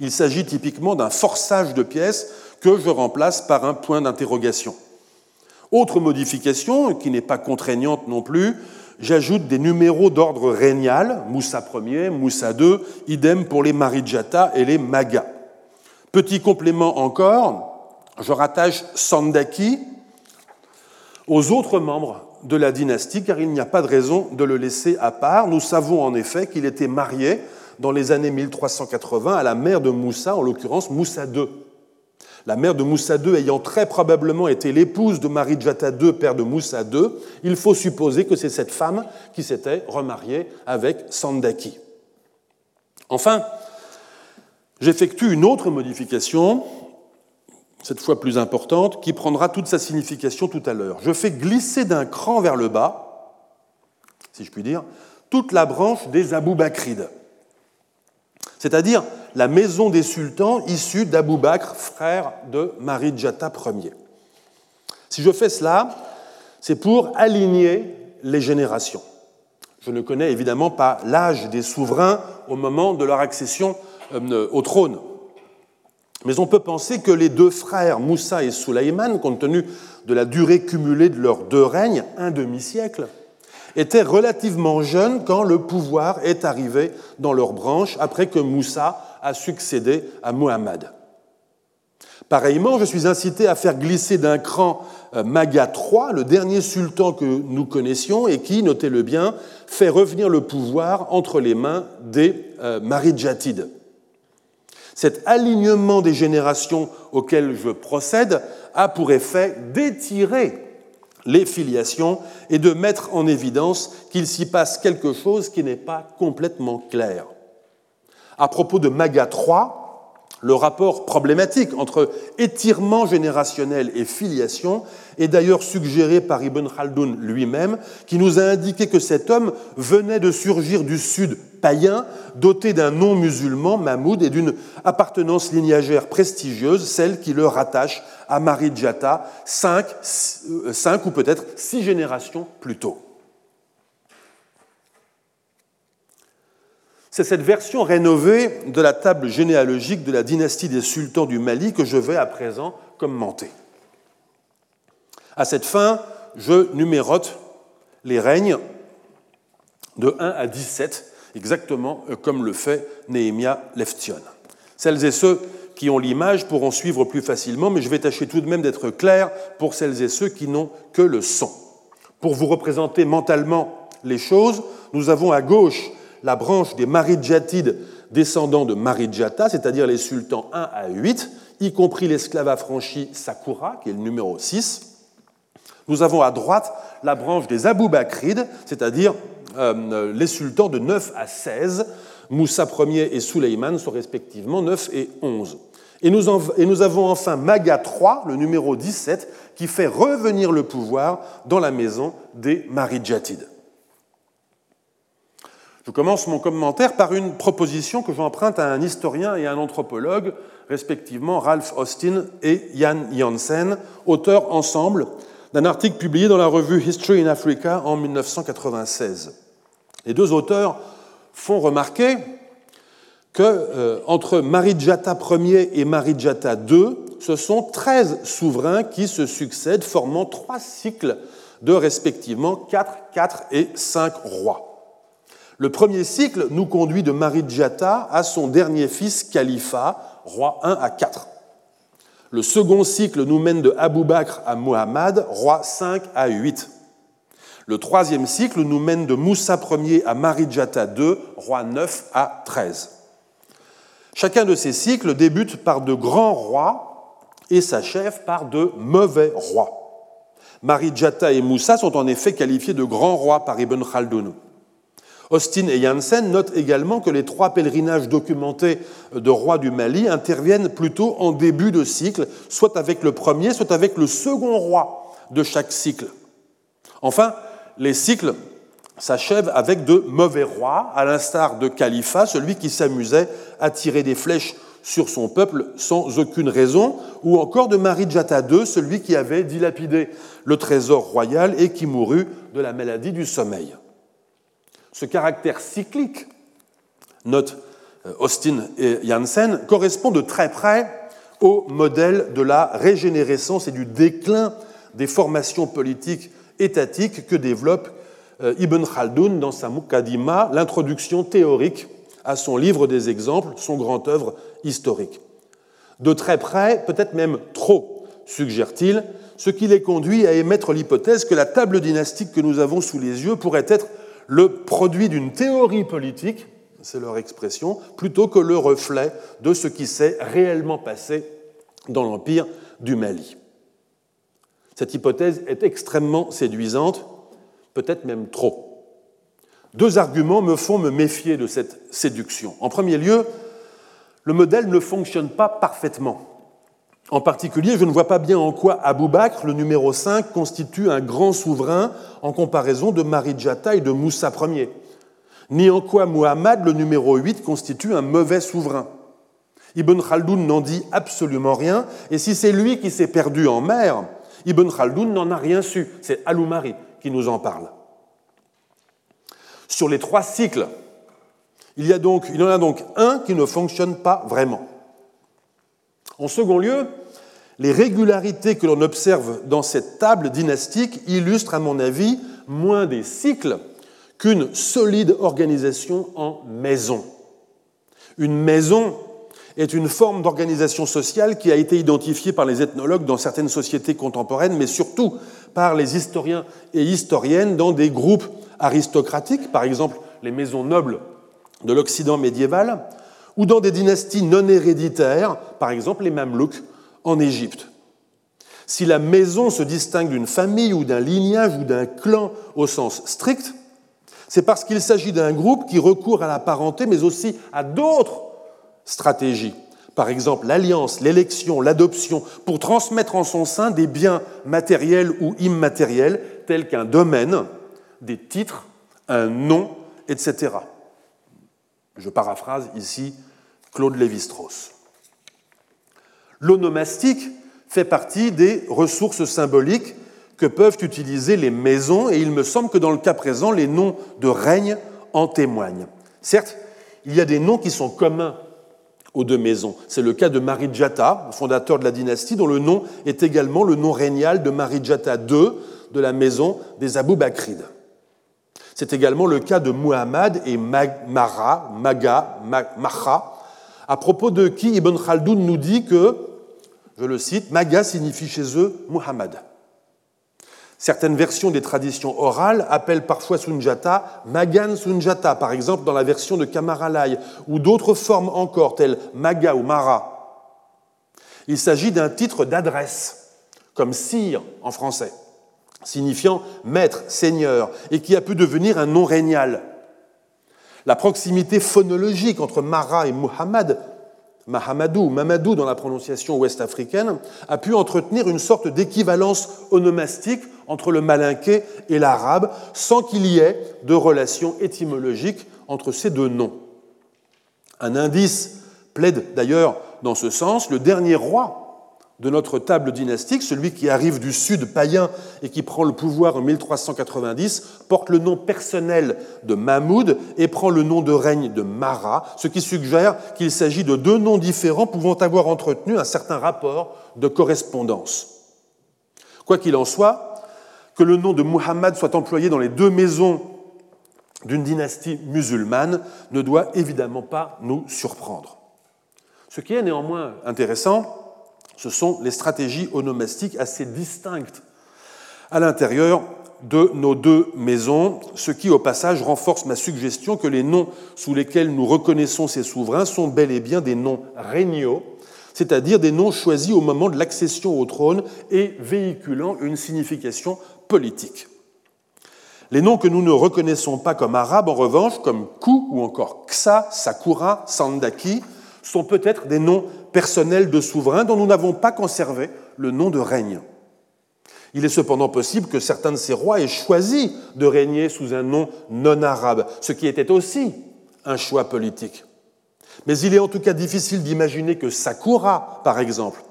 Speaker 2: Il s'agit typiquement d'un forçage de pièces que je remplace par un point d'interrogation. Autre modification, qui n'est pas contraignante non plus, j'ajoute des numéros d'ordre régnal, Moussa Ier, Moussa II, idem pour les Marijata et les Maga. Petit complément encore, je rattache Sandaki aux autres membres de la dynastie, car il n'y a pas de raison de le laisser à part. Nous savons en effet qu'il était marié dans les années 1380 à la mère de Moussa, en l'occurrence Moussa II. La mère de Moussa II ayant très probablement été l'épouse de Marijata II, père de Moussa II, il faut supposer que c'est cette femme qui s'était remariée avec Sandaki. Enfin, j'effectue une autre modification, cette fois plus importante, qui prendra toute sa signification tout à l'heure. Je fais glisser d'un cran vers le bas, si je puis dire, toute la branche des Bakrides, c'est-à-dire la maison des sultans issue d'Abou Bakr, frère de Marie-Djata Ier. Si je fais cela, c'est pour aligner les générations. Je ne connais évidemment pas l'âge des souverains au moment de leur accession euh, au trône. Mais on peut penser que les deux frères, Moussa et Soulaïman, compte tenu de la durée cumulée de leurs deux règnes, un demi-siècle, étaient relativement jeunes quand le pouvoir est arrivé dans leur branche après que Moussa a succédé à Muhammad. Pareillement, je suis incité à faire glisser d'un cran euh, Maga III, le dernier sultan que nous connaissions et qui, notez-le bien, fait revenir le pouvoir entre les mains des euh, Marijatides. Cet alignement des générations auxquelles je procède a pour effet d'étirer les filiations et de mettre en évidence qu'il s'y passe quelque chose qui n'est pas complètement clair. À propos de Maga 3, le rapport problématique entre étirement générationnel et filiation est d'ailleurs suggéré par Ibn Khaldoun lui-même, qui nous a indiqué que cet homme venait de surgir du sud païen, doté d'un nom musulman, Mahmoud, et d'une appartenance lignagère prestigieuse, celle qui le rattache à Marie-Djata, cinq, euh, cinq ou peut-être six générations plus tôt. C'est cette version rénovée de la table généalogique de la dynastie des sultans du Mali que je vais à présent commenter. À cette fin, je numérote les règnes de 1 à 17, exactement euh, comme le fait Néhémia Leftion. Celles et ceux qui ont l'image pourront suivre plus facilement, mais je vais tâcher tout de même d'être clair pour celles et ceux qui n'ont que le son. Pour vous représenter mentalement les choses, nous avons à gauche la branche des Marijatides descendants de Marijata, c'est-à-dire les sultans 1 à 8, y compris l'esclave affranchi Sakura, qui est le numéro 6. Nous avons à droite la branche des Abou Bakrides, c'est-à-dire euh, les sultans de 9 à 16. Moussa Ier et Souleyman sont respectivement 9 et 11. Et nous, et nous avons enfin Maga III, le numéro 17, qui fait revenir le pouvoir dans la maison des Marijatides. Je commence mon commentaire par une proposition que j'emprunte à un historien et un anthropologue, respectivement Ralph Austin et Jan Janssen, auteurs ensemble d'un article publié dans la revue History in Africa en 1996. Les deux auteurs font remarquer que euh, entre Marijata Ier et Marijata II, ce sont 13 souverains qui se succèdent, formant trois cycles de respectivement 4, 4 et 5 rois. Le premier cycle nous conduit de Marijata à son dernier fils Khalifa, roi 1 à 4. Le second cycle nous mène de Abu Bakr à Muhammad, roi 5 à 8. Le troisième cycle nous mène de Moussa Ier à Marijata II, roi 9 à 13. Chacun de ces cycles débute par de grands rois et s'achève par de mauvais rois. Marijata et Moussa sont en effet qualifiés de grands rois par Ibn Khaldun. Austin et Janssen notent également que les trois pèlerinages documentés de rois du Mali interviennent plutôt en début de cycle, soit avec le premier, soit avec le second roi de chaque cycle. Enfin, les cycles s'achèvent avec de mauvais rois, à l'instar de Khalifa, celui qui s'amusait à tirer des flèches sur son peuple sans aucune raison, ou encore de Marijata II, celui qui avait dilapidé le trésor royal et qui mourut de la maladie du sommeil. Ce caractère cyclique, note Austin et Janssen, correspond de très près au modèle de la régénérescence et du déclin des formations politiques étatiques que développe euh, Ibn Khaldoun dans sa Muqaddima, l'introduction théorique à son livre des exemples, son grand œuvre historique. De très près, peut-être même trop, suggère-t-il, ce qui les conduit à émettre l'hypothèse que la table dynastique que nous avons sous les yeux pourrait être le produit d'une théorie politique, c'est leur expression, plutôt que le reflet de ce qui s'est réellement passé dans l'empire du Mali. Cette hypothèse est extrêmement séduisante, peut-être même trop. Deux arguments me font me méfier de cette séduction. En premier lieu, le modèle ne fonctionne pas parfaitement. En particulier, je ne vois pas bien en quoi Abou Bakr, le numéro 5, constitue un grand souverain en comparaison de Marijata et de Moussa Ier, ni en quoi Muhammad, le numéro 8, constitue un mauvais souverain. Ibn Khaldoun n'en dit absolument rien, et si c'est lui qui s'est perdu en mer, Ibn Khaldoun n'en a rien su. C'est Aloumari qui nous en parle. Sur les trois cycles, il, y en a donc un qui ne fonctionne pas vraiment. En second lieu, les régularités que l'on observe dans cette table dynastique illustrent, à mon avis, moins des cycles qu'une solide organisation en maison. Une maison est une forme d'organisation sociale qui a été identifiée par les ethnologues dans certaines sociétés contemporaines, mais surtout par les historiens et historiennes dans des groupes aristocratiques, par exemple les maisons nobles de l'Occident médiéval, ou dans des dynasties non héréditaires, par exemple les Mamelouks en Égypte. Si la maison se distingue d'une famille ou d'un lignage ou d'un clan au sens strict, c'est parce qu'il s'agit d'un groupe qui recourt à la parenté, mais aussi à d'autres stratégies. Par exemple, l'alliance, l'élection, l'adoption, pour transmettre en son sein des biens matériels ou immatériels, tels qu'un domaine, des titres, un nom, etc. Je paraphrase ici Claude Lévi-Strauss. L'onomastique fait partie des ressources symboliques que peuvent utiliser les maisons, et il me semble que dans le cas présent, les noms de règne en témoignent. Certes, il y a des noms qui sont communs aux deux maisons. C'est le cas de Marijata, fondateur de la dynastie, dont le nom est également le nom régnal de Marijata II de la maison des Abou Bakrides. C'est également le cas de Muhammad et Mara, Maga, Maha, à propos de qui Ibn Khaldoun nous dit que, je le cite, Maga signifie chez eux Muhammad. Certaines versions des traditions orales appellent parfois Sunjata Magan Sunjata, par exemple dans la version de Kamaralai, ou d'autres formes encore, telles Maga ou Mara. Il s'agit d'un titre d'adresse, comme sire en français, signifiant maître, seigneur, et qui a pu devenir un nom régnal. La proximité phonologique entre Mara et Muhammad Mahamadou, Mamadou dans la prononciation ouest-africaine, a pu entretenir une sorte d'équivalence onomastique entre le malinqué et l'arabe sans qu'il y ait de relation étymologique entre ces deux noms. Un indice plaide d'ailleurs dans ce sens. Le dernier roi de notre table dynastique, celui qui arrive du sud païen et qui prend le pouvoir en 1390, porte le nom personnel de Mahmoud et prend le nom de règne de Mara, ce qui suggère qu'il s'agit de deux noms différents pouvant avoir entretenu un certain rapport de correspondance. Quoi qu'il en soit, que le nom de Muhammad soit employé dans les deux maisons d'une dynastie musulmane ne doit évidemment pas nous surprendre. Ce qui est néanmoins intéressant, ce sont les stratégies onomastiques assez distinctes à l'intérieur de nos deux maisons, ce qui au passage renforce ma suggestion que les noms sous lesquels nous reconnaissons ces souverains sont bel et bien des noms régnaux, c'est-à-dire des noms choisis au moment de l'accession au trône et véhiculant une signification politique. Les noms que nous ne reconnaissons pas comme arabes, en revanche, comme Ku ou encore Ksa, Sakura, Sandaki, sont peut-être des noms personnels de souverains dont nous n'avons pas conservé le nom de règne. Il est cependant possible que certains de ces rois aient choisi de régner sous un nom non arabe, ce qui était aussi un choix politique. Mais il est en tout cas difficile d'imaginer que Sakura, par exemple,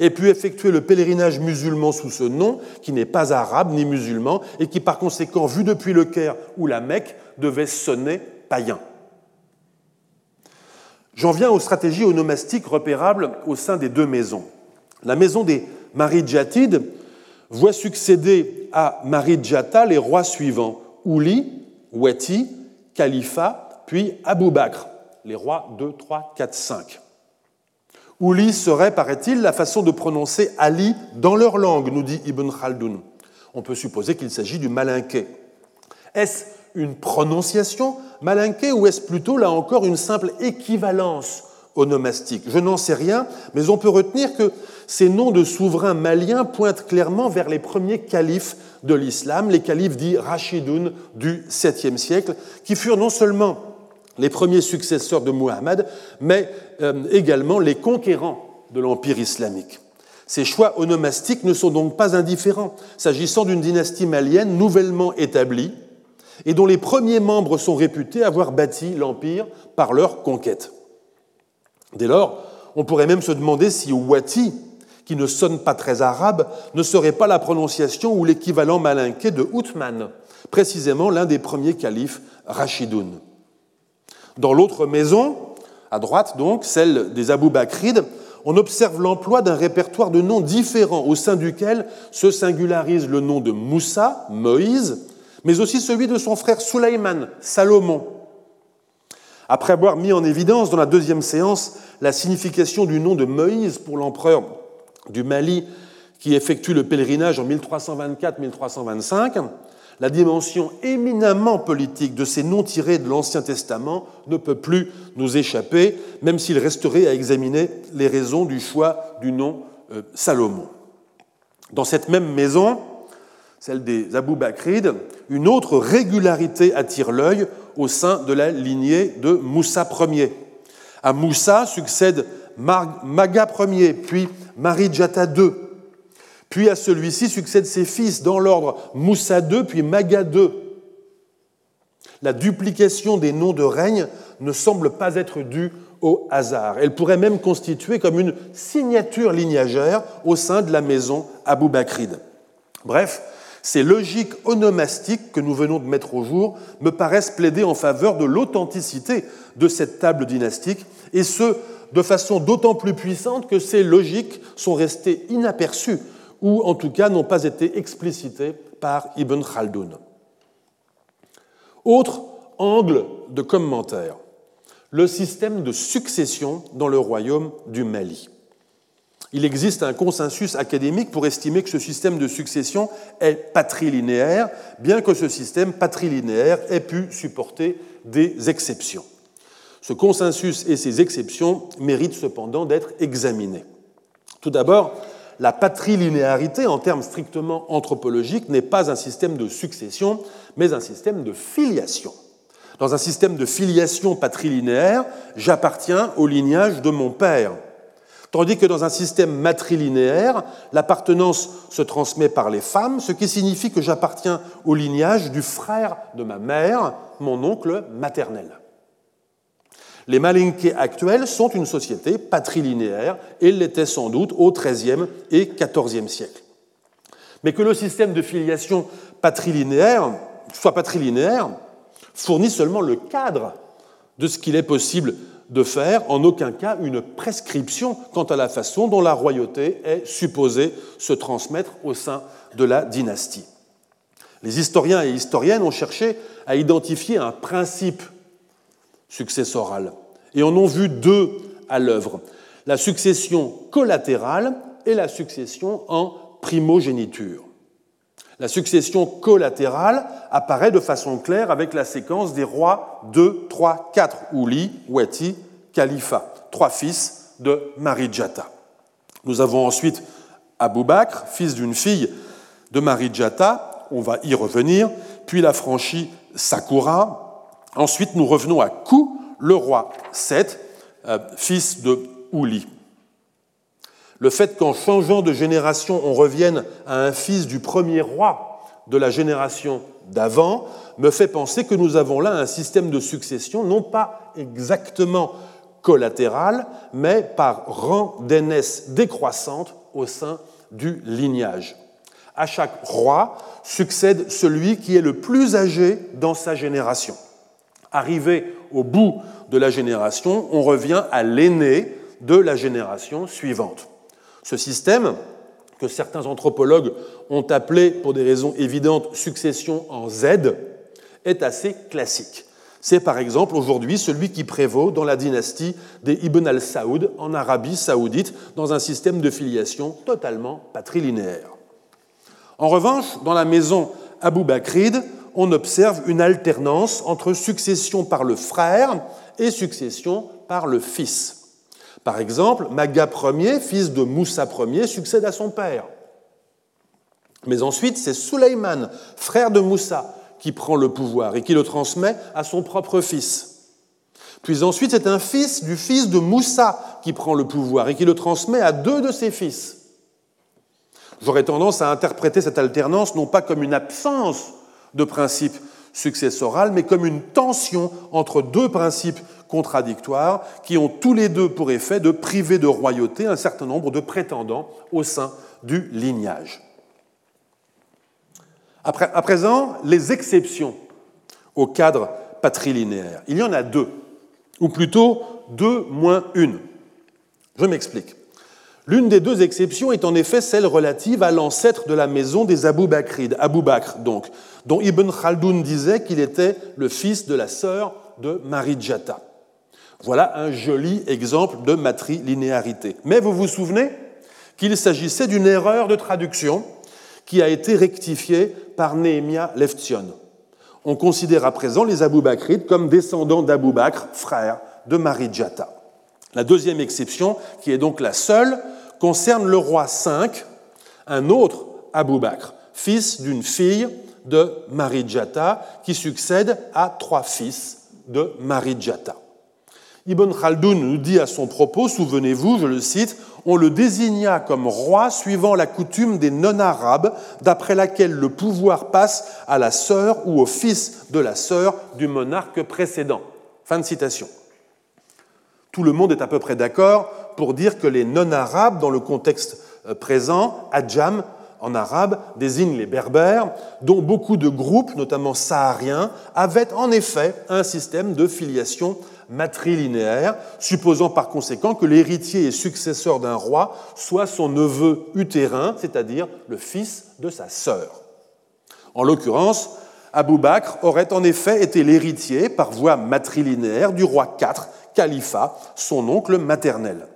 Speaker 2: ait pu effectuer le pèlerinage musulman sous ce nom, qui n'est pas arabe ni musulman, et qui par conséquent, vu depuis le Caire ou la Mecque, devait sonner païen. J'en viens aux stratégies onomastiques repérables au sein des deux maisons. La maison des Marijatides voit succéder à Marijata les rois suivants Ouli, Wati, Khalifa, puis Abou Bakr, les rois 2, 3, 4, 5. Ouli serait, paraît-il, la façon de prononcer Ali dans leur langue, nous dit Ibn Khaldoun. On peut supposer qu'il s'agit du malinqué. Une prononciation malinqué ou est-ce plutôt, là encore, une simple équivalence onomastique Je n'en sais rien, mais on peut retenir que ces noms de souverains maliens pointent clairement vers les premiers califes de l'islam, les califes dits Rashidoun du 7e siècle, qui furent non seulement les premiers successeurs de Muhammad, mais euh, également les conquérants de l'empire islamique. Ces choix onomastiques ne sont donc pas indifférents, s'agissant d'une dynastie malienne nouvellement établie, et dont les premiers membres sont réputés avoir bâti l'empire par leur conquête. Dès lors, on pourrait même se demander si Wati, qui ne sonne pas très arabe, ne serait pas la prononciation ou l'équivalent malinqué de Outman, précisément l'un des premiers califes Rachidoun. Dans l'autre maison, à droite donc, celle des Abou Bakrides, on observe l'emploi d'un répertoire de noms différents au sein duquel se singularise le nom de Moussa, Moïse, mais aussi celui de son frère Suleiman, Salomon. Après avoir mis en évidence dans la deuxième séance la signification du nom de Moïse pour l'empereur du Mali qui effectue le pèlerinage en 1324-1325, la dimension éminemment politique de ces noms tirés de l'Ancien Testament ne peut plus nous échapper, même s'il resterait à examiner les raisons du choix du nom euh, Salomon. Dans cette même maison, celle des Abou Bakrides, une autre régularité attire l'œil au sein de la lignée de Moussa Ier. À Moussa succède Maga Ier, puis Marijata II. Puis à celui-ci succèdent ses fils dans l'ordre Moussa II, puis Maga II. La duplication des noms de règne ne semble pas être due au hasard. Elle pourrait même constituer comme une signature lignagère au sein de la maison Abou Bakride. Bref, ces logiques onomastiques que nous venons de mettre au jour me paraissent plaider en faveur de l'authenticité de cette table dynastique, et ce, de façon d'autant plus puissante que ces logiques sont restées inaperçues, ou en tout cas n'ont pas été explicitées par Ibn Khaldoun. Autre angle de commentaire, le système de succession dans le royaume du Mali il existe un consensus académique pour estimer que ce système de succession est patrilinéaire, bien que ce système patrilinéaire ait pu supporter des exceptions. Ce consensus et ces exceptions méritent cependant d'être examinés. Tout d'abord, la patrilinéarité, en termes strictement anthropologiques, n'est pas un système de succession, mais un système de filiation. Dans un système de filiation patrilinéaire, j'appartiens au lignage de mon père. Tandis que dans un système matrilinéaire, l'appartenance se transmet par les femmes, ce qui signifie que j'appartiens au lignage du frère de ma mère, mon oncle maternel. Les Malinké actuels sont une société patrilinéaire et l'étaient sans doute au XIIIe et XIVe siècle. Mais que le système de filiation patrilinéaire soit patrilinéaire fournit seulement le cadre de ce qu'il est possible de faire en aucun cas une prescription quant à la façon dont la royauté est supposée se transmettre au sein de la dynastie. Les historiens et historiennes ont cherché à identifier un principe successoral et en ont vu deux à l'œuvre, la succession collatérale et la succession en primogéniture. La succession collatérale apparaît de façon claire avec la séquence des rois 2, 3, 4, Ouli, Wati, Khalifa, trois fils de Marijata. Nous avons ensuite Abou Bakr, fils d'une fille de Marijata, on va y revenir, puis la franchie Sakura. Ensuite, nous revenons à Kou, le roi Seth, euh, fils de Ouli. Le fait qu'en changeant de génération, on revienne à un fils du premier roi de la génération d'avant, me fait penser que nous avons là un système de succession non pas exactement collatéral, mais par rang d'aînesse décroissante au sein du lignage. À chaque roi succède celui qui est le plus âgé dans sa génération. Arrivé au bout de la génération, on revient à l'aîné de la génération suivante. Ce système, que certains anthropologues ont appelé, pour des raisons évidentes, succession en Z, est assez classique. C'est par exemple aujourd'hui celui qui prévaut dans la dynastie des Ibn al-Saoud en Arabie saoudite, dans un système de filiation totalement patrilinéaire. En revanche, dans la maison Abou Bakride, on observe une alternance entre succession par le frère et succession par le fils. Par exemple, Maga Ier, fils de Moussa Ier, succède à son père. Mais ensuite, c'est Suleiman, frère de Moussa, qui prend le pouvoir et qui le transmet à son propre fils. Puis ensuite, c'est un fils du fils de Moussa qui prend le pouvoir et qui le transmet à deux de ses fils. J'aurais tendance à interpréter cette alternance non pas comme une absence de principe successoral, mais comme une tension entre deux principes contradictoires qui ont tous les deux pour effet de priver de royauté un certain nombre de prétendants au sein du lignage. à présent, les exceptions au cadre patrilinéaire. Il y en a deux, ou plutôt deux moins une. Je m'explique. L'une des deux exceptions est en effet celle relative à l'ancêtre de la maison des Abou Bakrides, Abou Bakr donc, dont Ibn Khaldoun disait qu'il était le fils de la sœur de Marijata. Voilà un joli exemple de matrilinéarité. Mais vous vous souvenez qu'il s'agissait d'une erreur de traduction qui a été rectifiée par Nehemia Leftion. On considère à présent les Abou Bakrides comme descendants d'Abou Bakr, frère de Marijata. La deuxième exception, qui est donc la seule, concerne le roi V, un autre Abou Bakr, fils d'une fille de Marijata, qui succède à trois fils de Marijata. Ibn Khaldoun nous dit à son propos, souvenez-vous, je le cite, on le désigna comme roi suivant la coutume des non-arabes, d'après laquelle le pouvoir passe à la sœur ou au fils de la sœur du monarque précédent. Fin de citation. Tout le monde est à peu près d'accord pour dire que les non-arabes, dans le contexte euh, présent, Adjam en arabe désigne les berbères, dont beaucoup de groupes, notamment sahariens, avaient en effet un système de filiation matrilinéaire, supposant par conséquent que l'héritier et successeur d'un roi soit son neveu utérin, c'est-à-dire le fils de sa sœur. En l'occurrence, Abou Bakr aurait en effet été l'héritier par voie matrilinéaire du roi IV Khalifa, son oncle maternel.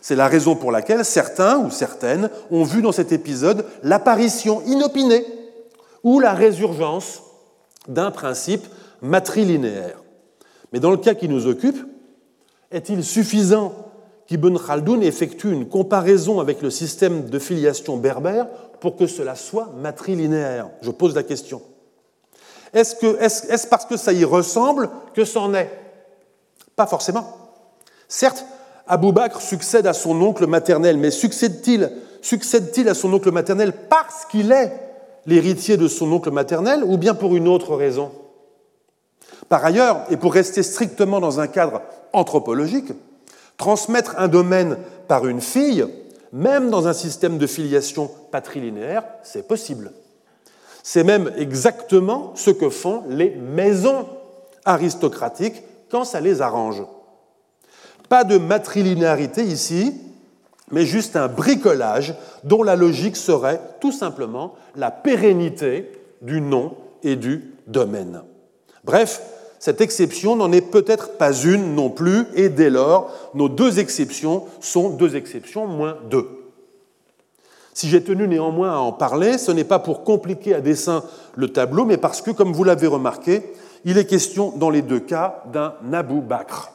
Speaker 2: C'est la raison pour laquelle certains ou certaines ont vu dans cet épisode l'apparition inopinée ou la résurgence d'un principe matrilinéaire. Mais dans le cas qui nous occupe, est-il suffisant qu'Ibn Khaldoun effectue une comparaison avec le système de filiation berbère pour que cela soit matrilinéaire? Je pose la question. Est-ce parce que ça y ressemble que c'en est? Pas forcément. Certes, Abou Bakr succède à son oncle maternel, mais succède-t-il succède à son oncle maternel parce qu'il est l'héritier de son oncle maternel ou bien pour une autre raison? Par ailleurs, et pour rester strictement dans un cadre anthropologique, transmettre un domaine par une fille, même dans un système de filiation patrilinéaire, c'est possible. C'est même exactement ce que font les maisons aristocratiques quand ça les arrange. Pas de matrilinéarité ici, mais juste un bricolage dont la logique serait tout simplement la pérennité du nom et du domaine. Bref, cette exception n'en est peut-être pas une non plus, et dès lors, nos deux exceptions sont deux exceptions moins deux. Si j'ai tenu néanmoins à en parler, ce n'est pas pour compliquer à dessein le tableau, mais parce que, comme vous l'avez remarqué, il est question dans les deux cas d'un Nabou Bakr,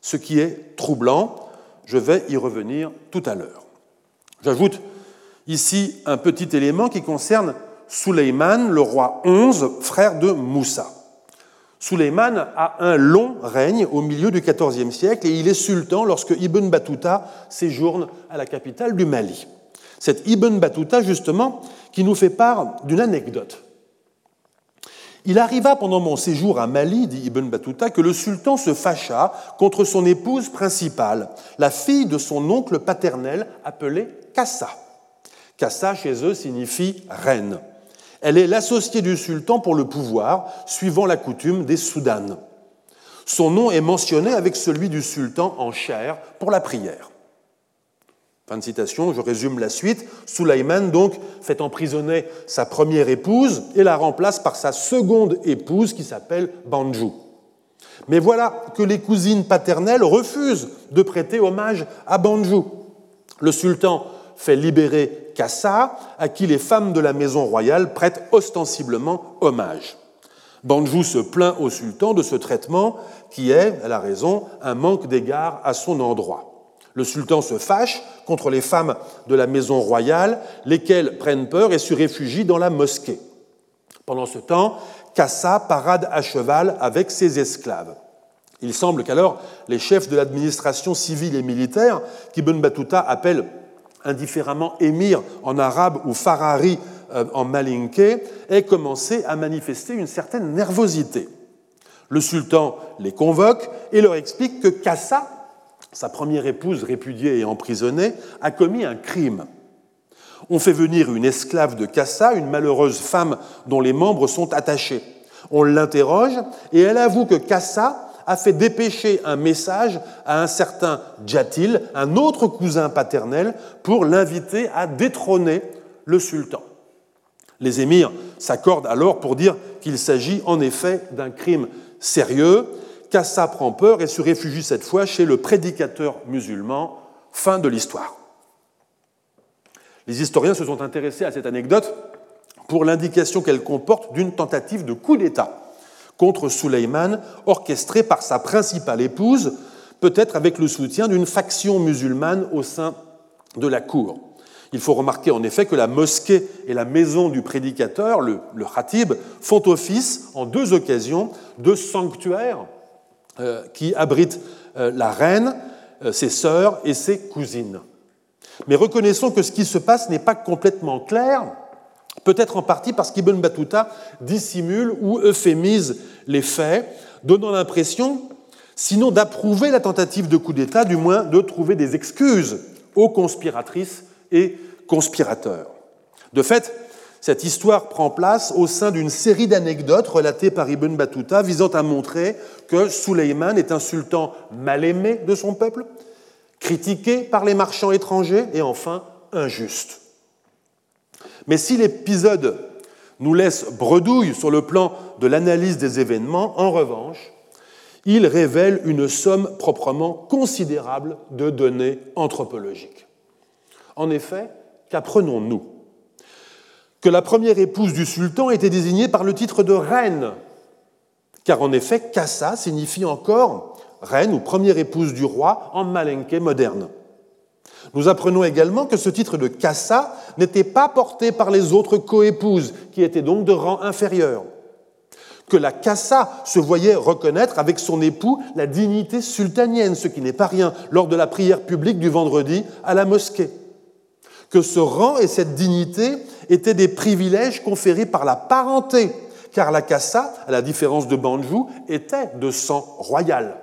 Speaker 2: ce qui est troublant. Je vais y revenir tout à l'heure. J'ajoute ici un petit élément qui concerne Souleyman, le roi 11, frère de Moussa. Souleyman a un long règne au milieu du XIVe siècle et il est sultan lorsque Ibn Battuta séjourne à la capitale du Mali. Cet Ibn Battuta, justement, qui nous fait part d'une anecdote. Il arriva pendant mon séjour à Mali, dit Ibn Battuta, que le sultan se fâcha contre son épouse principale, la fille de son oncle paternel appelée Kassa. Kassa, chez eux, signifie reine. Elle est l'associée du sultan pour le pouvoir, suivant la coutume des Soudanes. Son nom est mentionné avec celui du sultan en chair pour la prière. Fin de citation, je résume la suite. Sulaiman donc fait emprisonner sa première épouse et la remplace par sa seconde épouse qui s'appelle Banjou. Mais voilà que les cousines paternelles refusent de prêter hommage à Banjou. Le sultan fait libérer Kassa, à qui les femmes de la maison royale prêtent ostensiblement hommage. Banjou se plaint au sultan de ce traitement qui est, elle a raison, un manque d'égard à son endroit. Le sultan se fâche contre les femmes de la maison royale, lesquelles prennent peur et se réfugient dans la mosquée. Pendant ce temps, Kassa parade à cheval avec ses esclaves. Il semble qu'alors les chefs de l'administration civile et militaire, qu'Ibn Battuta appelle indifféremment émir en arabe ou farari euh, en malinké, aient commencé à manifester une certaine nervosité. Le sultan les convoque et leur explique que Kassa, sa première épouse répudiée et emprisonnée, a commis un crime. On fait venir une esclave de Kassa, une malheureuse femme dont les membres sont attachés. On l'interroge et elle avoue que Kassa a fait dépêcher un message à un certain Djatil, un autre cousin paternel, pour l'inviter à détrôner le sultan. Les émirs s'accordent alors pour dire qu'il s'agit en effet d'un crime sérieux. Kassa prend peur et se réfugie cette fois chez le prédicateur musulman. Fin de l'histoire. Les historiens se sont intéressés à cette anecdote pour l'indication qu'elle comporte d'une tentative de coup d'État contre Suleiman, orchestré par sa principale épouse, peut-être avec le soutien d'une faction musulmane au sein de la cour. Il faut remarquer en effet que la mosquée et la maison du prédicateur, le, le khatib, font office en deux occasions de sanctuaires euh, qui abritent euh, la reine, euh, ses sœurs et ses cousines. Mais reconnaissons que ce qui se passe n'est pas complètement clair Peut-être en partie parce qu'Ibn Battuta dissimule ou euphémise les faits, donnant l'impression, sinon d'approuver la tentative de coup d'État, du moins de trouver des excuses aux conspiratrices et conspirateurs. De fait, cette histoire prend place au sein d'une série d'anecdotes relatées par Ibn Battuta visant à montrer que Suleiman est un sultan mal aimé de son peuple, critiqué par les marchands étrangers et enfin injuste. Mais si l'épisode nous laisse bredouille sur le plan de l'analyse des événements, en revanche, il révèle une somme proprement considérable de données anthropologiques. En effet, qu'apprenons-nous? Que la première épouse du sultan était désignée par le titre de reine, car en effet, Kassa signifie encore reine ou première épouse du roi en malinké moderne. Nous apprenons également que ce titre de Kassa n'était pas porté par les autres coépouses, qui étaient donc de rang inférieur. Que la Kassa se voyait reconnaître avec son époux la dignité sultanienne, ce qui n'est pas rien, lors de la prière publique du vendredi à la mosquée. Que ce rang et cette dignité étaient des privilèges conférés par la parenté, car la Kassa, à la différence de Banjou, était de sang royal.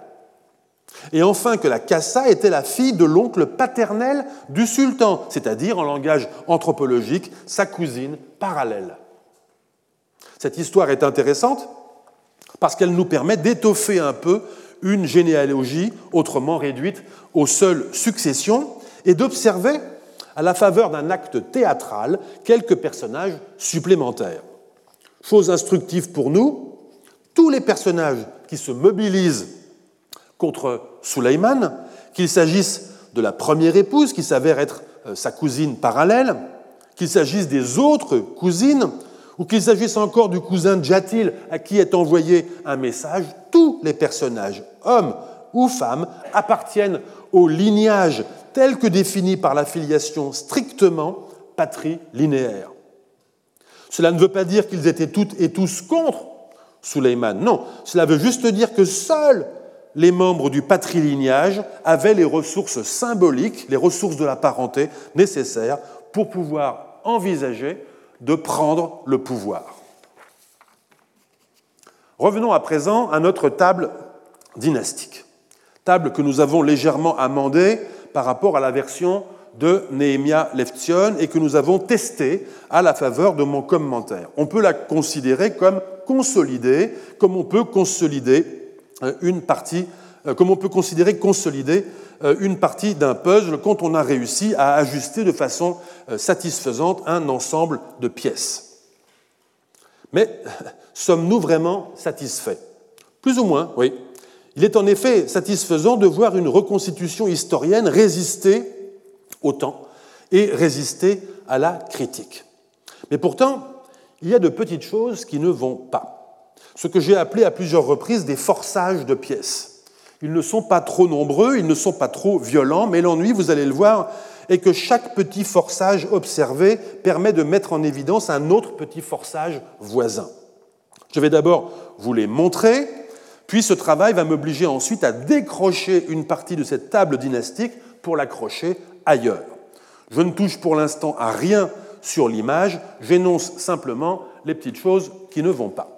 Speaker 2: Et enfin que la Kassa était la fille de l'oncle paternel du sultan, c'est-à-dire en langage anthropologique, sa cousine parallèle. Cette histoire est intéressante parce qu'elle nous permet d'étoffer un peu une généalogie autrement réduite aux seules successions et d'observer, à la faveur d'un acte théâtral, quelques personnages supplémentaires. Chose instructive pour nous, tous les personnages qui se mobilisent contre Suleiman, qu'il s'agisse de la première épouse qui s'avère être euh, sa cousine parallèle, qu'il s'agisse des autres cousines, ou qu'il s'agisse encore du cousin Djatil à qui est envoyé un message, tous les personnages, hommes ou femmes, appartiennent au lignage tel que défini par la filiation strictement patrilinéaire. Cela ne veut pas dire qu'ils étaient toutes et tous contre Suleiman, non, cela veut juste dire que seuls les membres du patrilignage avaient les ressources symboliques, les ressources de la parenté nécessaires pour pouvoir envisager de prendre le pouvoir. Revenons à présent à notre table dynastique, table que nous avons légèrement amendée par rapport à la version de Nehemia Leftion et que nous avons testée à la faveur de mon commentaire. On peut la considérer comme consolidée, comme on peut consolider une partie, comme on peut considérer consolider une partie d'un puzzle quand on a réussi à ajuster de façon satisfaisante un ensemble de pièces. Mais sommes-nous vraiment satisfaits? Plus ou moins, oui. Il est en effet satisfaisant de voir une reconstitution historienne résister au temps et résister à la critique. Mais pourtant, il y a de petites choses qui ne vont pas. Ce que j'ai appelé à plusieurs reprises des forçages de pièces. Ils ne sont pas trop nombreux, ils ne sont pas trop violents, mais l'ennui, vous allez le voir, est que chaque petit forçage observé permet de mettre en évidence un autre petit forçage voisin. Je vais d'abord vous les montrer, puis ce travail va m'obliger ensuite à décrocher une partie de cette table dynastique pour l'accrocher ailleurs. Je ne touche pour l'instant à rien sur l'image, j'énonce simplement les petites choses qui ne vont pas.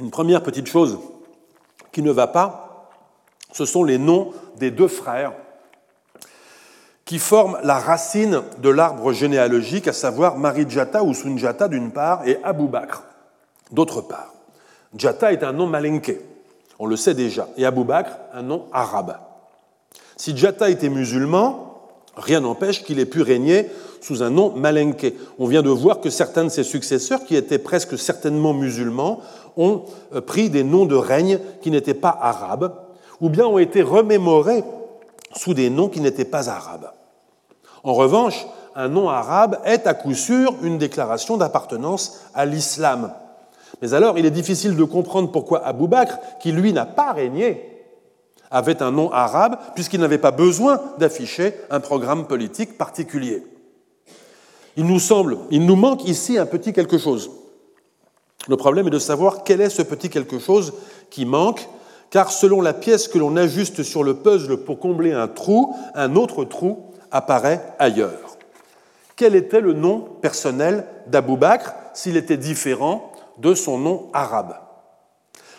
Speaker 2: Une première petite chose qui ne va pas, ce sont les noms des deux frères qui forment la racine de l'arbre généalogique, à savoir Marijata ou Sunjata d'une part et Abu Bakr d'autre part. Jata est un nom malinké, on le sait déjà, et Abu Bakr un nom arabe. Si Jata était musulman, rien n'empêche qu'il ait pu régner sous un nom malinké. On vient de voir que certains de ses successeurs, qui étaient presque certainement musulmans, ont euh, pris des noms de règne qui n'étaient pas arabes, ou bien ont été remémorés sous des noms qui n'étaient pas arabes. En revanche, un nom arabe est à coup sûr une déclaration d'appartenance à l'islam. Mais alors, il est difficile de comprendre pourquoi Abou Bakr, qui lui n'a pas régné, avait un nom arabe, puisqu'il n'avait pas besoin d'afficher un programme politique particulier. Il nous semble, il nous manque ici un petit quelque chose. Le problème est de savoir quel est ce petit quelque chose qui manque, car selon la pièce que l'on ajuste sur le puzzle pour combler un trou, un autre trou apparaît ailleurs. Quel était le nom personnel d'Abou Bakr s'il était différent de son nom arabe?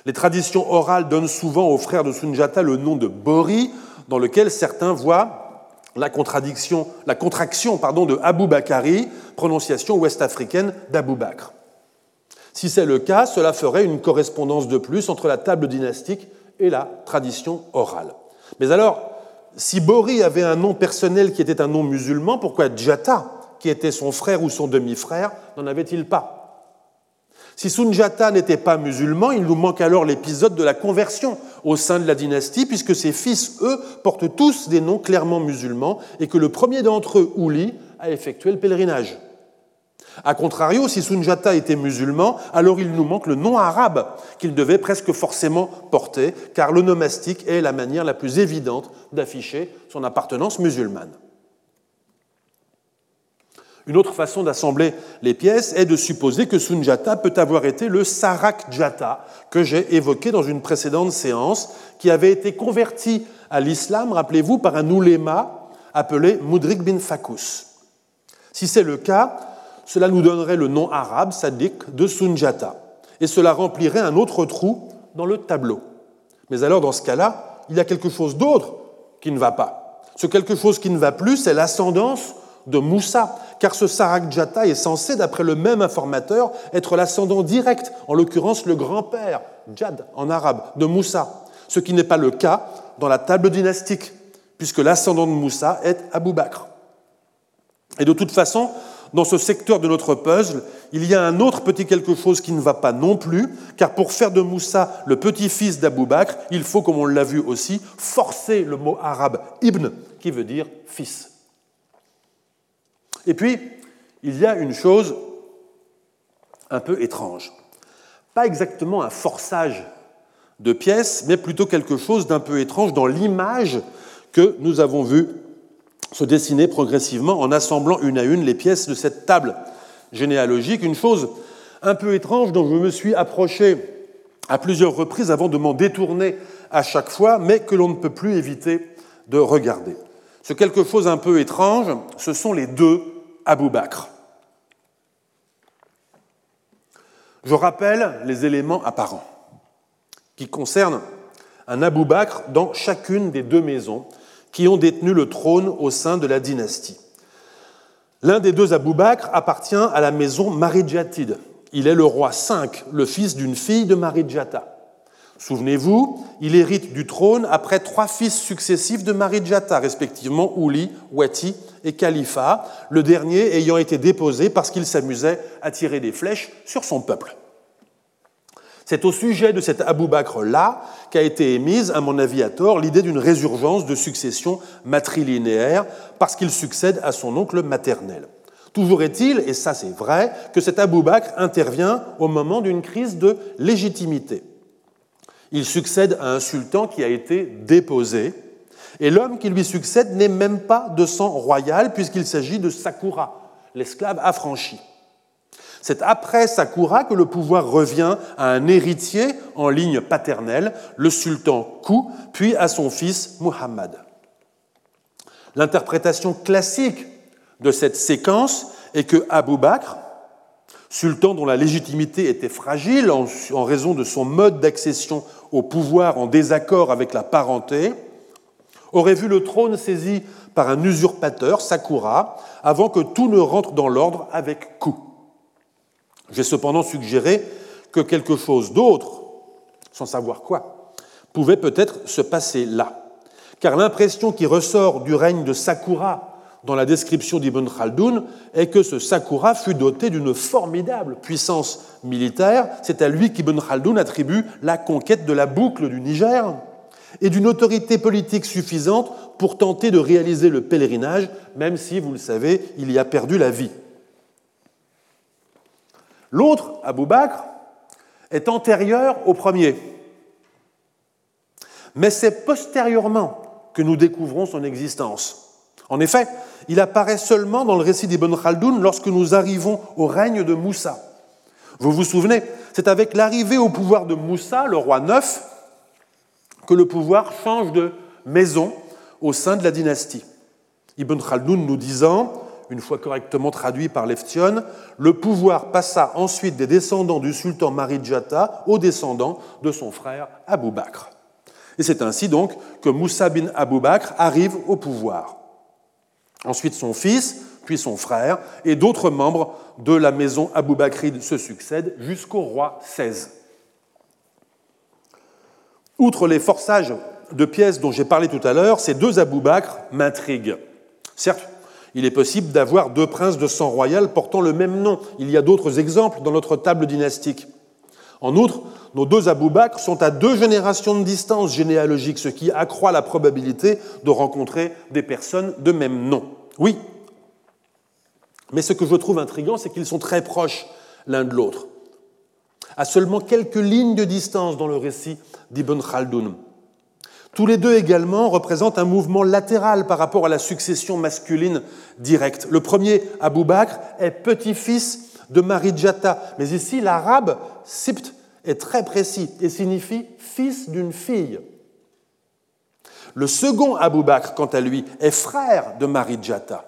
Speaker 2: Les traditions orales donnent souvent aux frères de Sunjata le nom de Bori, dans lequel certains voient la, contraction de Abou Bakari, prononciation ouest-africaine d'Abou Bakr. Si c'est le cas, cela ferait une correspondance de plus entre la table dynastique et la tradition orale. Mais alors, si Bori avait un nom personnel qui était un nom musulman, pourquoi Djata, qui était son frère ou son demi-frère, n'en avait-il pas? Si Sunjata n'était pas musulman, il nous manque alors l'épisode de la conversion au sein de la dynastie, puisque ses fils, eux, portent tous des noms clairement musulmans, et que le premier d'entre eux, Ouli, a effectué le pèlerinage. A contrario, si Sunjata était musulman, alors il nous manque le nom arabe qu'il devait presque forcément porter, car l'onomastique est la manière la plus évidente d'afficher son appartenance musulmane. Une autre façon d'assembler les pièces est de supposer que Sunjata peut avoir été le Sarak Jata que j'ai évoqué dans une précédente séance, qui avait été converti à l'islam, rappelez-vous, par un ouléma appelé Mudrik bin Fakus. Si c'est le cas, cela nous donnerait le nom arabe, Sadiq, de Sunjata, et cela remplirait un autre trou dans le tableau. Mais alors, dans ce cas-là, il y a quelque chose d'autre qui ne va pas. Ce quelque chose qui ne va plus, c'est l'ascendance de Moussa, car ce Sarakjata est censé, d'après le même informateur, être l'ascendant direct, en l'occurrence le grand-père, Djad en arabe, de Moussa, ce qui n'est pas le cas dans la table dynastique, puisque l'ascendant de Moussa est Abou Bakr. Et de toute façon, dans ce secteur de notre puzzle, il y a un autre petit quelque chose qui ne va pas non plus, car pour faire de Moussa le petit-fils d'Abou Bakr, il faut, comme on l'a vu aussi, forcer le mot arabe ibn, qui veut dire fils. Et puis, il y a une chose un peu étrange. Pas exactement un forçage de pièces, mais plutôt quelque chose d'un peu étrange dans l'image que nous avons vue se dessiner progressivement en assemblant une à une les pièces de cette table généalogique. Une chose un peu étrange dont je me suis approché à plusieurs reprises avant de m'en détourner à chaque fois, mais que l'on ne peut plus éviter de regarder. Ce quelque chose un peu étrange, ce sont les deux Abou Bakr. Je rappelle les éléments apparents qui concernent un Abou Bakr dans chacune des deux maisons qui ont détenu le trône au sein de la dynastie. L'un des deux Abou Bakr appartient à la maison Marijatid. Il est le roi 5, le fils d'une fille de Marijata. Souvenez-vous, il hérite du trône après trois fils successifs de Marijata, respectivement Ouli, Wati et Khalifa, le dernier ayant été déposé parce qu'il s'amusait à tirer des flèches sur son peuple. C'est au sujet de cet Abou Bakr-là qu'a été émise, à mon avis à tort, l'idée d'une résurgence de succession matrilinéaire parce qu'il succède à son oncle maternel. Toujours est-il, et ça c'est vrai, que cet Abou Bakr intervient au moment d'une crise de légitimité. Il succède à un sultan qui a été déposé, et l'homme qui lui succède n'est même pas de sang royal, puisqu'il s'agit de Sakura, l'esclave affranchi. C'est après Sakura que le pouvoir revient à un héritier en ligne paternelle, le sultan Kou, puis à son fils Muhammad. L'interprétation classique de cette séquence est que Abu Bakr, sultan dont la légitimité était fragile en, raison de son mode d'accession au pouvoir en désaccord avec la parenté, aurait vu le trône saisi par un usurpateur, Sakura, avant que tout ne rentre dans l'ordre avec Ku. J'ai cependant suggéré que quelque chose d'autre, sans savoir quoi, pouvait peut-être se passer là. Car l'impression qui ressort du règne de Sakura dans la description d'Ibn Khaldoun est que ce Sakura fut doté d'une formidable puissance militaire. C'est à lui qu'Ibn Khaldoun attribue la conquête de la boucle du Niger et d'une autorité politique suffisante pour tenter de réaliser le pèlerinage, même si, vous le savez, il y a perdu la vie. L'autre, Abou Bakr, est antérieur au premier. Mais c'est postérieurement que nous découvrons son existence. En effet, il apparaît seulement dans le récit d'Ibn Khaldoun lorsque nous arrivons au règne de Moussa. Vous vous souvenez, c'est avec l'arrivée au pouvoir de Moussa, le roi neuf, que le pouvoir change de maison au sein de la dynastie. Ibn Khaldoun nous disant, une fois correctement traduit par Leftion, le pouvoir passa ensuite des descendants du sultan Marijata aux descendants de son frère Abou Bakr. Et c'est ainsi donc que Moussa bin Abou Bakr arrive au pouvoir ensuite son fils, puis son frère, et d'autres membres de la maison Abou Bakride se succèdent jusqu'au roi XVI. Outre les forçages de pièces dont j'ai parlé tout à l'heure, ces deux Abou Bakr m'intriguent. Certes, il est possible d'avoir deux princes de sang royal portant le même nom. Il y a d'autres exemples dans notre table dynastique. En outre, nos deux Abou Bakr sont à deux générations de distance généalogique, ce qui accroît la probabilité de rencontrer des personnes de même nom. Oui, mais ce que je trouve intriguant, c'est qu'ils sont très proches l'un de l'autre, à seulement quelques lignes de distance dans le récit d'Ibn Khaldoun. Tous les deux également représentent un mouvement latéral par rapport à la succession masculine directe. Le premier, Abou Bakr, est petit-fils de Marijata. Mais ici, l'arabe sipt est très précis et signifie fils d'une fille. Le second Abou Bakr, quant à lui, est frère de Marijata.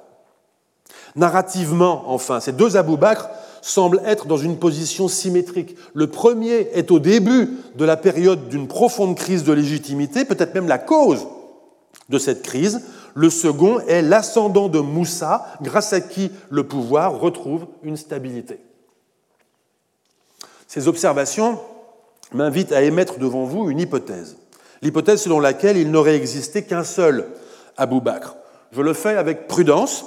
Speaker 2: Narrativement, enfin, ces deux Abou Bakr semblent être dans une position symétrique. Le premier est au début de la période d'une profonde crise de légitimité, peut-être même la cause de cette crise. Le second est l'ascendant de Moussa, grâce à qui le pouvoir retrouve une stabilité. Ces observations m'invitent à émettre devant vous une hypothèse. L'hypothèse selon laquelle il n'aurait existé qu'un seul Abou Bakr. Je le fais avec prudence.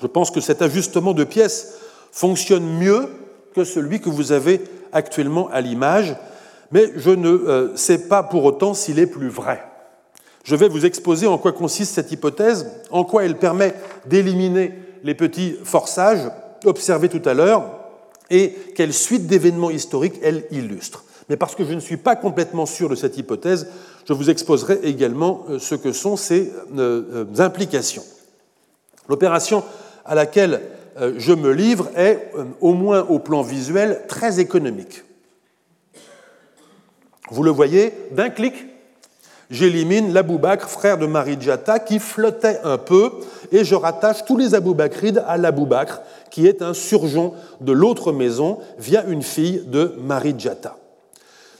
Speaker 2: Je pense que cet ajustement de pièces fonctionne mieux que celui que vous avez actuellement à l'image, mais je ne euh, sais pas pour autant s'il est plus vrai. Je vais vous exposer en quoi consiste cette hypothèse, en quoi elle permet d'éliminer les petits forçages observés tout à l'heure, et quelle suite d'événements historiques elle illustre. Mais parce que je ne suis pas complètement sûr de cette hypothèse, je vous exposerai également euh, ce que sont ces euh, implications. L'opération à laquelle je me livre est, au moins au plan visuel, très économique. Vous le voyez, d'un clic, j'élimine l'Abou Bakr, frère de Marijata, qui flottait un peu, et je rattache tous les Abou Bakrides à l'Abou Bakr, qui est un surgeon de l'autre maison via une fille de Marijata.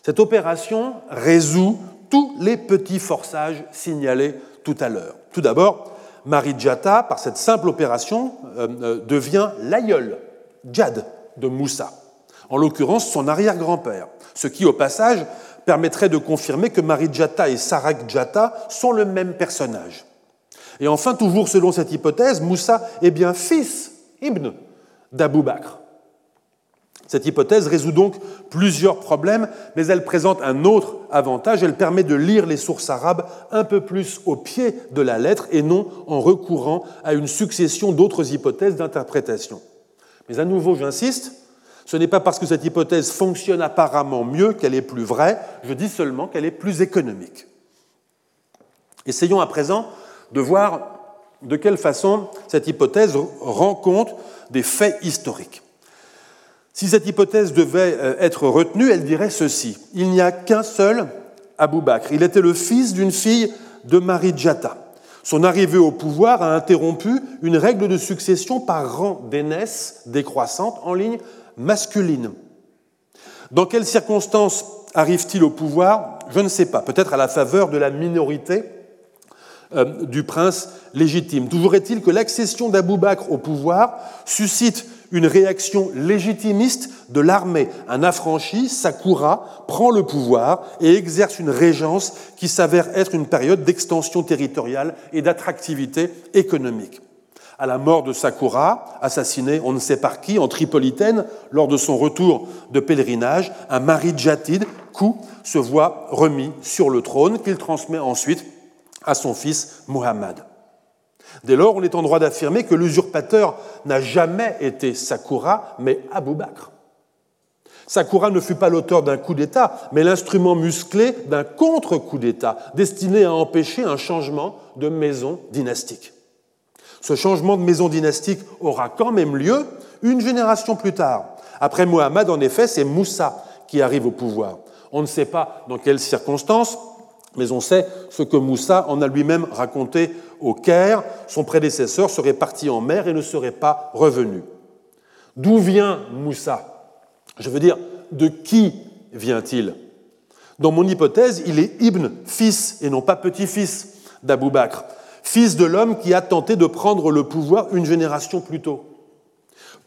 Speaker 2: Cette opération résout tous les petits forçages signalés tout à l'heure. Tout d'abord, Marijata, par cette simple opération, euh, euh, devient l'aïeul, Djad, de Moussa, en l'occurrence son arrière-grand-père, ce qui, au passage, permettrait de confirmer que Marijata et Sarak Jata sont le même personnage. Et enfin, toujours selon cette hypothèse, Moussa est bien fils, Ibn, d'Abou Bakr. Cette hypothèse résout donc plusieurs problèmes, mais elle présente un autre avantage. Elle permet de lire les sources arabes un peu plus au pied de la lettre et non en recourant à une succession d'autres hypothèses d'interprétation. Mais à nouveau, j'insiste, ce n'est pas parce que cette hypothèse fonctionne apparemment mieux qu'elle est plus vraie, je dis seulement qu'elle est plus économique. Essayons à présent de voir de quelle façon cette hypothèse rend compte des faits historiques. Si cette hypothèse devait euh, être retenue, elle dirait ceci. Il n'y a qu'un seul Abou Bakr. Il était le fils d'une fille de Marie Djata. Son arrivée au pouvoir a interrompu une règle de succession par rang d'aînesse décroissante en ligne masculine. Dans quelles circonstances arrive-t-il au pouvoir? Je ne sais pas. Peut-être à la faveur de la minorité euh, du prince légitime. Toujours est-il que l'accession d'Abou Bakr au pouvoir suscite une réaction légitimiste de l'armée. Un affranchi, Sakura, prend le pouvoir et exerce une régence qui s'avère être une période d'extension territoriale et d'attractivité économique. À la mort de Sakura, assassiné on ne sait par qui en Tripolitaine, lors de son retour de pèlerinage, un mari Jatid, Kou, se voit remis sur le trône qu'il transmet ensuite à son fils Muhammad. Dès lors, on est en droit d'affirmer que l'usurpateur n'a jamais été Sakura, mais Abou Bakr. Sakura ne fut pas l'auteur d'un coup d'État, mais l'instrument musclé d'un contre-coup d'État destiné à empêcher un changement de maison dynastique. Ce changement de maison dynastique aura quand même lieu une génération plus tard. Après Muhammad, en effet, c'est Moussa qui arrive au pouvoir. On ne sait pas dans quelles circonstances, mais on sait ce que Moussa en a lui-même raconté au Caire. Son prédécesseur serait parti en mer et ne serait pas revenu. D'où vient Moussa? Je veux dire, de qui vient-il? Dans mon hypothèse, il est Ibn, fils et non pas petit-fils d'Abou Bakr, fils de l'homme qui a tenté de prendre le pouvoir une génération plus tôt.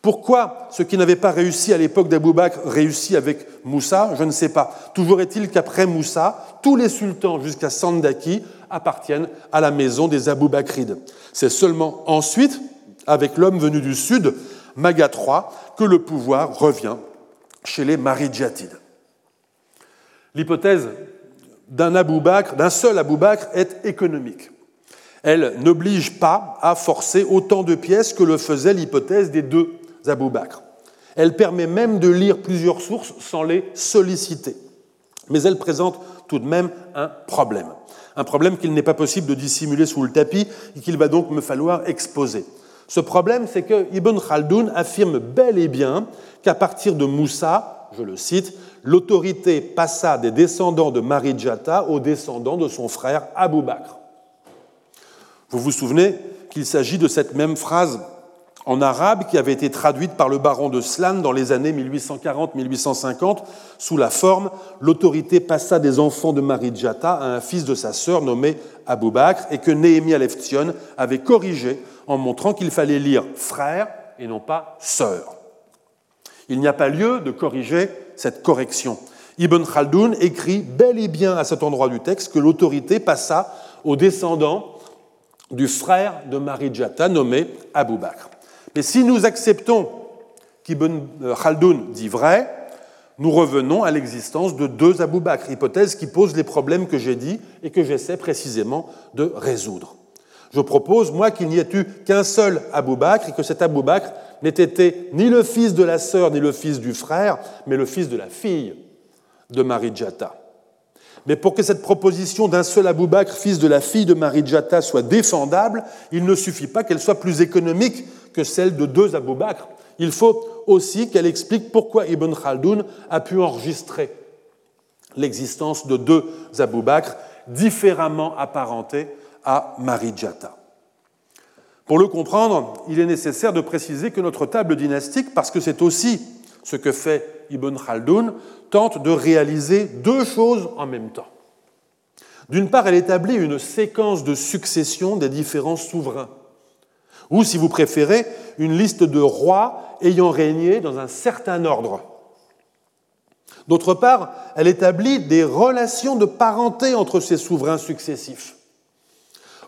Speaker 2: Pourquoi ce qui n'avait pas réussi à l'époque d'Abou Bakr réussit avec Moussa Je ne sais pas. Toujours est-il qu'après Moussa, tous les sultans jusqu'à Sandaki appartiennent à la maison des Abou Bakrides. C'est seulement ensuite, avec l'homme venu du sud, Maga III, que le pouvoir revient chez les Maridjatides. L'hypothèse d'un Abou Bakr, d'un seul Abou Bakr, est économique. Elle n'oblige pas à forcer autant de pièces que le faisait l'hypothèse des deux Abou Bakr. Elle permet même de lire plusieurs sources sans les solliciter. Mais elle présente tout de même un problème. Un problème qu'il n'est pas possible de dissimuler sous le tapis et qu'il va donc me falloir exposer. Ce problème, c'est que Ibn Khaldoun affirme bel et bien qu'à partir de Moussa, je le cite, l'autorité passa des descendants de Marijata aux descendants de son frère Abou Bakr. Vous vous souvenez qu'il s'agit de cette même phrase en arabe qui avait été traduite par le baron de Slan dans les années 1840-1850 sous la forme L'autorité passa des enfants de Marie-Djata à un fils de sa sœur nommé Abou Bakr et que Néhémie Aleftion avait corrigé en montrant qu'il fallait lire frère et non pas sœur. Il n'y a pas lieu de corriger cette correction. Ibn Khaldoun écrit bel et bien à cet endroit du texte que l'autorité passa aux descendants du frère de Marie-Djata nommé Abou Bakr. Mais si nous acceptons qu'Ibn Khaldoun dit vrai, nous revenons à l'existence de deux Abou Bakr, hypothèse qui pose les problèmes que j'ai dit et que j'essaie précisément de résoudre. Je propose, moi, qu'il n'y ait eu qu'un seul Abou Bakr et que cet Abou Bakr n'ait été ni le fils de la sœur ni le fils du frère, mais le fils de la fille de Marie Djata. Mais pour que cette proposition d'un seul Abou Bakr, fils de la fille de Marie Djata, soit défendable, il ne suffit pas qu'elle soit plus économique que celle de deux Abou Bakr. Il faut aussi qu'elle explique pourquoi Ibn Khaldoun a pu enregistrer l'existence de deux Abou Bakr différemment apparentés à Marijata. Pour le comprendre, il est nécessaire de préciser que notre table dynastique, parce que c'est aussi ce que fait Ibn Khaldoun, tente de réaliser deux choses en même temps. D'une part, elle établit une séquence de succession des différents souverains, ou, si vous préférez, une liste de rois ayant régné dans un certain ordre. D'autre part, elle établit des relations de parenté entre ces souverains successifs.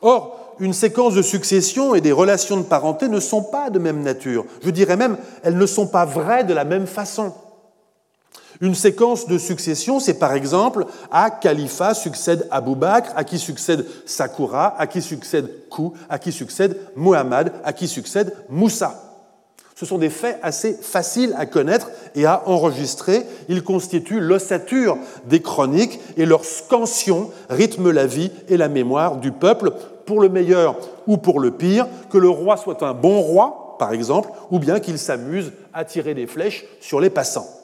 Speaker 2: Or, une séquence de succession et des relations de parenté ne sont pas de même nature. Je dirais même, elles ne sont pas vraies de la même façon. Une séquence de succession, c'est par exemple à Khalifa succède Abu Bakr, à qui succède Sakura, à qui succède Kou, à qui succède Muhammad, à qui succède Moussa. Ce sont des faits assez faciles à connaître et à enregistrer. Ils constituent l'ossature des chroniques et leur scansion rythme la vie et la mémoire du peuple, pour le meilleur ou pour le pire, que le roi soit un bon roi, par exemple, ou bien qu'il s'amuse à tirer des flèches sur les passants.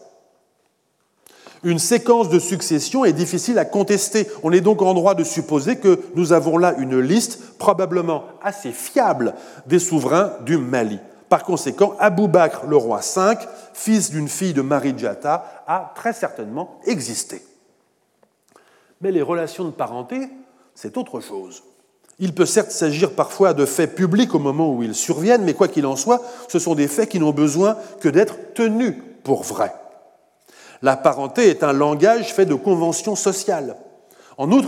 Speaker 2: Une séquence de succession est difficile à contester. On est donc en droit de supposer que nous avons là une liste probablement assez fiable des souverains du Mali. Par conséquent, Abou Bakr, le roi V, fils d'une fille de Marijata, a très certainement existé. Mais les relations de parenté, c'est autre chose. Il peut certes s'agir parfois de faits publics au moment où ils surviennent, mais quoi qu'il en soit, ce sont des faits qui n'ont besoin que d'être tenus pour vrais. La parenté est un langage fait de conventions sociales. En outre,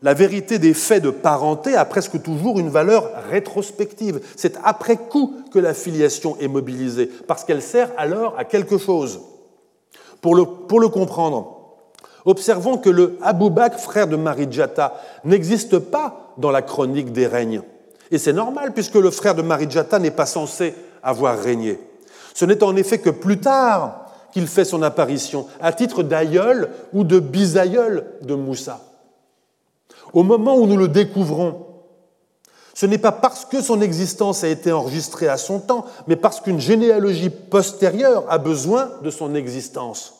Speaker 2: la vérité des faits de parenté a presque toujours une valeur rétrospective. C'est après coup que la filiation est mobilisée, parce qu'elle sert alors à quelque chose. Pour le, comprendre, observons que le Abou Bakr, frère de Marijata, n'existe pas dans la chronique des règnes. Et c'est normal, puisque le frère de Marijata n'est pas censé avoir régné. Ce n'est en effet que plus tard fait son apparition, à titre d'aïeul ou de bisaïeul de Moussa. Au moment où nous le découvrons, ce n'est pas parce que son existence a été enregistrée à son temps, mais parce qu'une généalogie postérieure a besoin de son existence.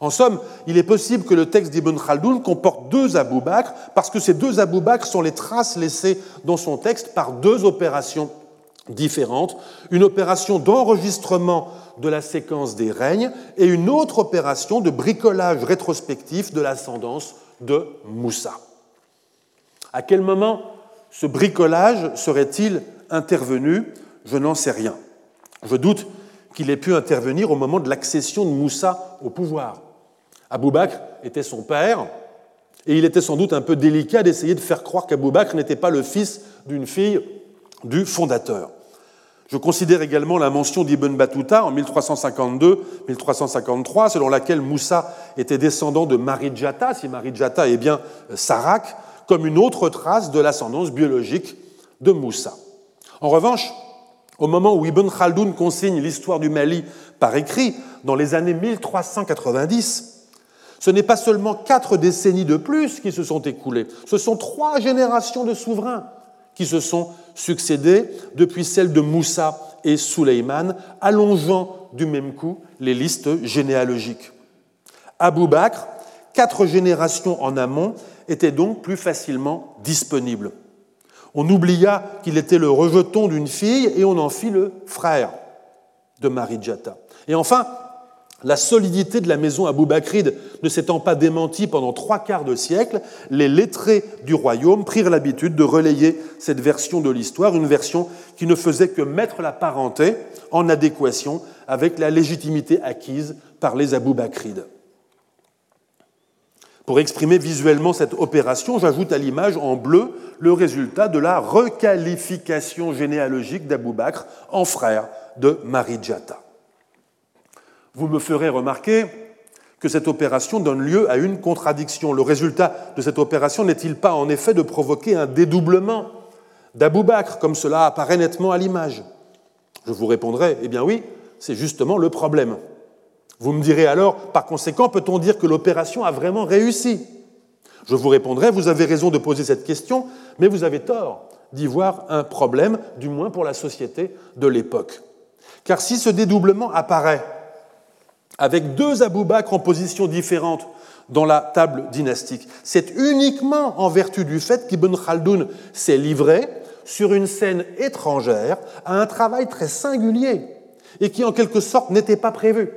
Speaker 2: En somme, il est possible que le texte d'Ibn Khaldoun comporte deux Abou Bakr, parce que ces deux Abou Bakr sont les traces laissées dans son texte par deux opérations différentes, une opération d'enregistrement de la séquence des règnes et une autre opération de bricolage rétrospectif de l'ascendance de Moussa. À quel moment ce bricolage serait-il intervenu? Je n'en sais rien. Je doute qu'il ait pu intervenir au moment de l'accession de Moussa au pouvoir. Abou Bakr était son père, et il était sans doute un peu délicat d'essayer de faire croire qu'Abou Bakr n'était pas le fils d'une fille du fondateur. Je considère également la mention d'Ibn Battuta en 1352-1353, selon laquelle Moussa était descendant de Marijata, si Marijata est bien Sarak, comme une autre trace de l'ascendance biologique de Moussa. En revanche, au moment où Ibn Khaldoun consigne l'histoire du Mali par écrit, dans les années 1390, ce n'est pas seulement quatre décennies de plus qui se sont écoulées, ce sont trois générations de souverains qui se sont succédés depuis celles de Moussa et Souleyman, allongeant du même coup les listes généalogiques. Abou Bakr, quatre générations en amont, était donc plus facilement disponible. On oublia qu'il était le rejeton d'une fille et on en fit le frère de Marijata. Et enfin, la solidité de la maison Abou-Bakride ne s'étant pas démentie pendant trois quarts de siècle, les lettrés du royaume prirent l'habitude de relayer cette version de l'histoire, une version qui ne faisait que mettre la parenté en adéquation avec la légitimité acquise par les Abou-Bakrides. Pour exprimer visuellement cette opération, j'ajoute à l'image en bleu le résultat de la requalification généalogique d'Abou Bakr en frère de Marijata. Vous me ferez remarquer que cette opération donne lieu à une contradiction. Le résultat de cette opération n'est-il pas en effet de provoquer un dédoublement d'Abou Bakr, comme cela apparaît nettement à l'image? Je vous répondrai, eh bien oui, c'est justement le problème. Vous me direz alors, par conséquent, peut-on dire que l'opération a vraiment réussi? Je vous répondrai, vous avez raison de poser cette question, mais vous avez tort d'y voir un problème, du moins pour la société de l'époque. Car si ce dédoublement apparaît avec deux Abou Bakr en position différente dans la table dynastique. C'est uniquement en vertu du fait qu'Ibn Khaldoun s'est livré sur une scène étrangère à un travail très singulier et qui en quelque sorte n'était pas prévu.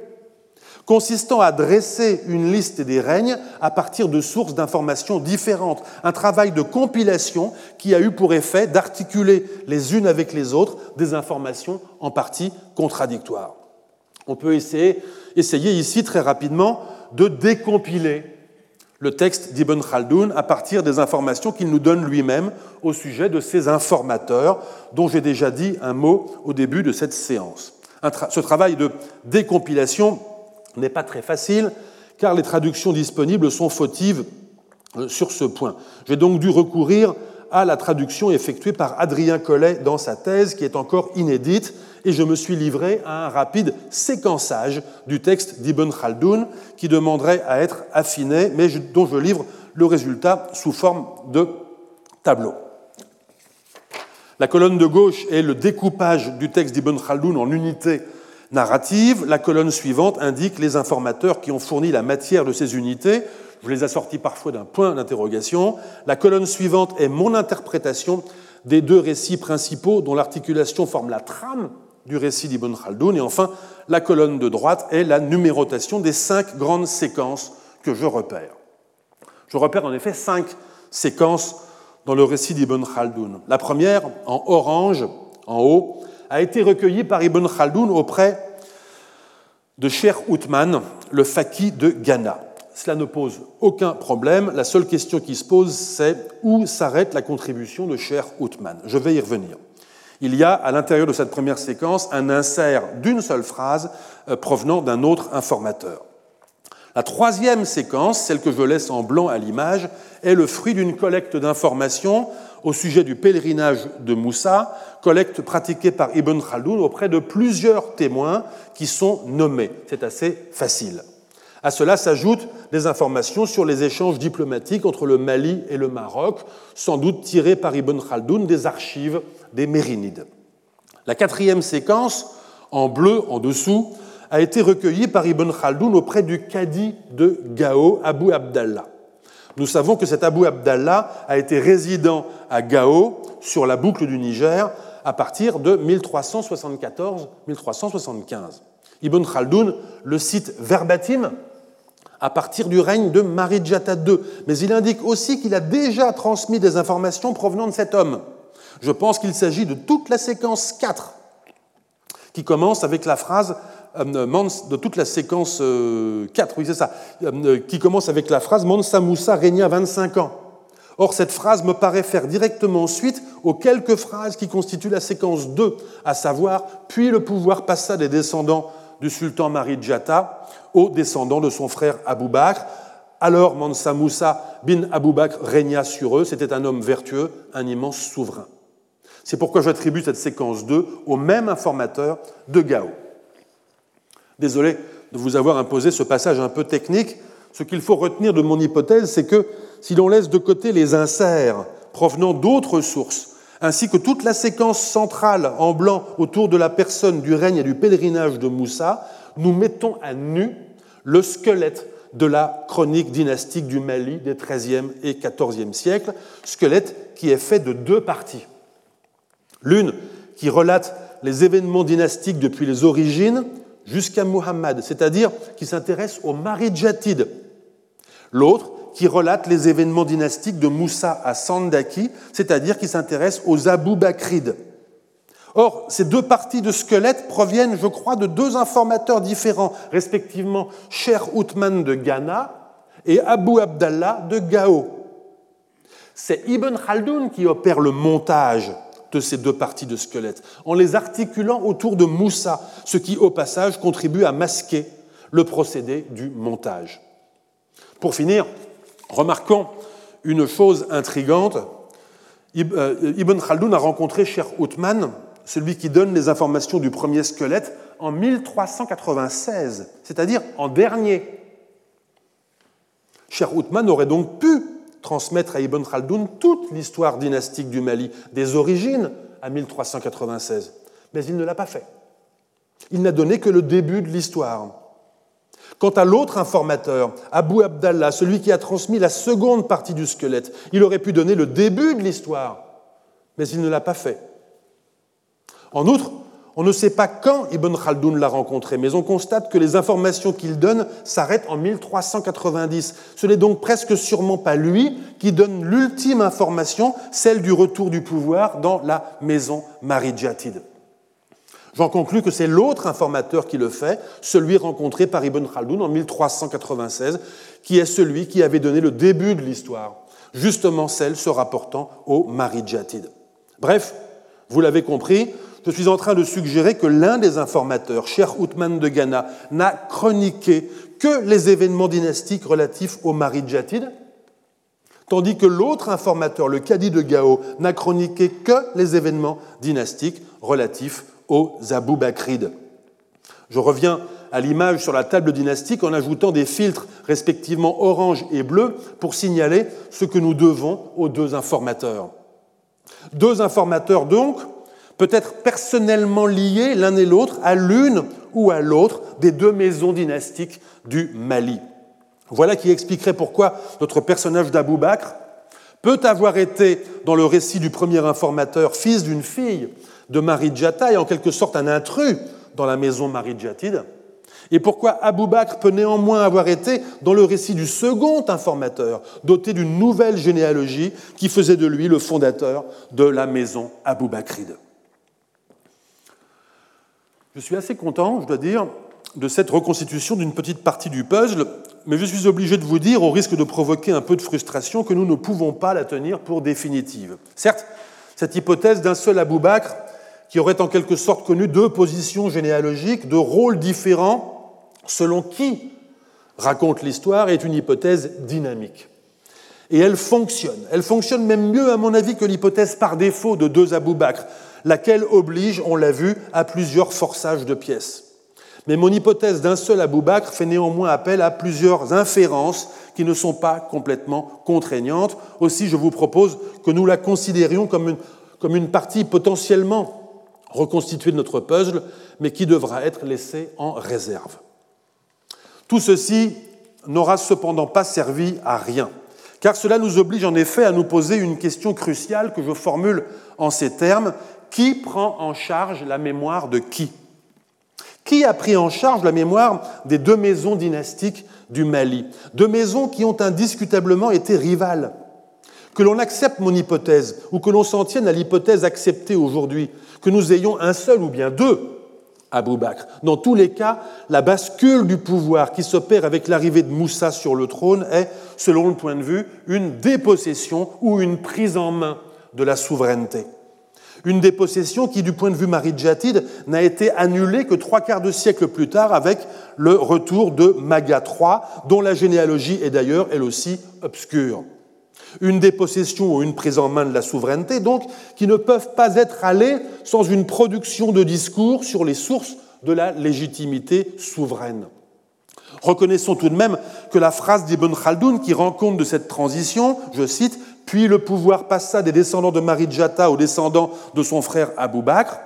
Speaker 2: consistant à dresser une liste des règnes à partir de sources d'informations différentes, un travail de compilation qui a eu pour effet d'articuler les unes avec les autres des informations en partie contradictoires. On peut essayer, ici très rapidement de décompiler le texte d'Ibn Khaldoun à partir des informations qu'il nous donne lui-même au sujet de ces informateurs dont j'ai déjà dit un mot au début de cette séance. Ce travail de décompilation n'est pas très facile car les traductions disponibles sont fautives euh, sur ce point. J'ai donc dû recourir à la traduction effectuée par Adrien Collet dans sa thèse, qui est encore inédite, et je me suis livré à un rapide séquençage du texte d'Ibn Khaldoun, qui demanderait à être affiné, mais dont je livre le résultat sous forme de tableau. La colonne de gauche est le découpage du texte d'Ibn Khaldoun en unités narrative. La colonne suivante indique les informateurs qui ont fourni la matière de ces unités. Je les assortis parfois d'un point d'interrogation. La colonne suivante est mon interprétation des deux récits principaux dont l'articulation forme la trame du récit d'Ibn Khaldoun. Et enfin, la colonne de droite est la numérotation des cinq grandes séquences que je repère. Je repère en effet cinq séquences dans le récit d'Ibn Khaldoun. La première, en orange, en haut, a été recueilli par Ibn Khaldoun auprès de Cher Outman, le faqih de Ghana. Cela ne pose aucun problème. La seule question qui se pose, c'est où s'arrête la contribution de Cher Outman. Je vais y revenir. Il y a à l'intérieur de cette première séquence un insert d'une seule phrase euh, provenant d'un autre informateur. La troisième séquence, celle que je laisse en blanc à l'image, est le fruit d'une collecte d'informations au sujet du pèlerinage de Moussa, collecte pratiquée par Ibn Khaldoun auprès de plusieurs témoins qui sont nommés. C'est assez facile. À cela s'ajoutent des informations sur les échanges diplomatiques entre le Mali et le Maroc, sans doute tirées par Ibn Khaldoun des archives des Mérinides. La quatrième séquence, en bleu en dessous, a été recueillie par Ibn Khaldoun auprès du cadi de Gao, Abu Abdallah. Nous savons que cet Abu Abdallah a été résident à Gao, sur la boucle du Niger, à partir de 1374-1375. Ibn Khaldoun le cite verbatim à partir du règne de Marijata II, mais il indique aussi qu'il a déjà transmis des informations provenant de cet homme. Je pense qu'il s'agit de toute la séquence 4, qui commence avec la phrase euh, de toute la séquence 4, euh, oui c'est ça, euh, qui commence avec la phrase Mansa Moussa régna 25 ans. Or, cette phrase me paraît faire directement suite aux quelques phrases qui constituent la séquence 2, à savoir Puis le pouvoir passa des descendants du sultan Marijata aux descendants de son frère Abou Bakr. Alors Mansa Moussa bin Abou Bakr régna sur eux. C'était un homme vertueux, un immense souverain. C'est pourquoi j'attribue cette séquence 2 au même informateur de Gao. Désolé de vous avoir imposé ce passage un peu technique. Ce qu'il faut retenir de mon hypothèse, c'est que si l'on laisse de côté les inserts provenant d'autres sources, ainsi que toute la séquence centrale en blanc autour de la personne du règne et du pèlerinage de Moussa, nous mettons à nu le squelette de la chronique dynastique du Mali des XIIIe et XIVe siècles, squelette qui est fait de deux parties. L'une qui relate les événements dynastiques depuis les origines jusqu'à Muhammad, c'est-à-dire qui s'intéresse aux Marijatides. L'autre qui relate les événements dynastiques de Moussa à Sandaki, c'est-à-dire qui s'intéresse aux Abou Bakrides. Or, ces deux parties de squelette proviennent, je crois, de deux informateurs différents, respectivement Cher Outman de Ghana et Abu Abdallah de Gao. C'est Ibn Khaldoun qui opère le montage de ces deux parties de squelette, en les articulant autour de Moussa, ce qui, au passage, contribue à masquer le procédé du montage. Pour finir, remarquons une chose intrigante. Euh, Ibn Khaldoun a rencontré Cher Outman celui qui donne les informations du premier squelette, en 1396, c'est-à-dire en dernier. Cher Outman aurait donc pu transmettre à Ibn Khaldoun toute l'histoire dynastique du Mali, des origines à 1396, mais il ne l'a pas fait. Il n'a donné que le début de l'histoire. Quant à l'autre informateur, Abu Abdallah, celui qui a transmis la seconde partie du squelette, il aurait pu donner le début de l'histoire, mais il ne l'a pas fait. En outre, On ne sait pas quand Ibn Khaldoun l'a rencontré, mais on constate que les informations qu'il donne s'arrêtent en 1390. Ce n'est donc presque sûrement pas lui qui donne l'ultime information, celle du retour du pouvoir dans la maison Marijatid. J'en conclus que c'est l'autre informateur qui le fait, celui rencontré par Ibn Khaldoun en 1396, qui est celui qui avait donné le début de l'histoire, justement celle se rapportant au Marijatid. Bref, vous l'avez compris, je suis en train de suggérer que l'un des informateurs, Cher Outman de Ghana, n'a chroniqué que les événements dynastiques relatifs au Marijatid, tandis que l'autre informateur, le Cadi de Gao, n'a chroniqué que les événements dynastiques relatifs aux Abou Bakrides. Je reviens à l'image sur la table dynastique en ajoutant des filtres respectivement orange et bleu pour signaler ce que nous devons aux deux informateurs. Deux informateurs donc, peut-être personnellement liés l'un et l'autre à l'une ou à l'autre des deux maisons dynastiques du Mali. Voilà qui expliquerait pourquoi notre personnage d'Abou Bakr peut avoir été, dans le récit du premier informateur, fils d'une fille de Marie-Djata et en quelque sorte un intrus dans la maison Marie-Djatide, et pourquoi Abou Bakr peut néanmoins avoir été, dans le récit du second informateur, doté d'une nouvelle généalogie qui faisait de lui le fondateur de la maison Abou Bakride. Je suis assez content, je dois dire, de cette reconstitution d'une petite partie du puzzle, mais je suis obligé de vous dire, au risque de provoquer un peu de frustration, que nous ne pouvons pas la tenir pour définitive. Certes, cette hypothèse d'un seul Abou Bakr, qui aurait en quelque sorte connu deux positions généalogiques, deux rôles différents, selon qui raconte l'histoire est une hypothèse dynamique. Et elle fonctionne. Elle fonctionne même mieux, à mon avis, que l'hypothèse par défaut de deux Abou Bakr, laquelle oblige, on l'a vu, à plusieurs forçages de pièces. Mais mon hypothèse d'un seul Abou Bakr fait néanmoins appel à plusieurs inférences qui ne sont pas complètement contraignantes. Aussi, je vous propose que nous la considérions comme une, comme une partie potentiellement reconstituée de notre puzzle, mais qui devra être laissée en réserve. Tout ceci n'aura cependant pas servi à rien, car cela nous oblige en effet à nous poser une question cruciale que je formule en ces termes. Qui prend en charge la mémoire de qui? Qui a pris en charge la mémoire des deux maisons dynastiques du Mali? Deux maisons qui ont indiscutablement été rivales. Que l'on accepte mon hypothèse ou que l'on s'en tienne à l'hypothèse acceptée aujourd'hui, que nous ayons un seul ou bien deux Abou Bakr. Dans tous les cas, la bascule du pouvoir qui s'opère avec l'arrivée de Moussa sur le trône est, selon le point de vue, une dépossession ou une prise en main de la souveraineté. Une dépossession qui, du point de vue Marid-Jatid, n'a été annulée que trois quarts de siècle plus tard avec le retour de Maga III, dont la généalogie est d'ailleurs elle aussi obscure une dépossession ou une prise en main de la souveraineté, donc, qui ne peuvent pas être allées sans une production de discours sur les sources de la légitimité souveraine. Reconnaissons tout de même que la phrase d'Ibn Khaldoun qui rend compte de cette transition, je cite, puis le pouvoir passa des descendants de Marijata aux descendants de son frère Abou Bakr,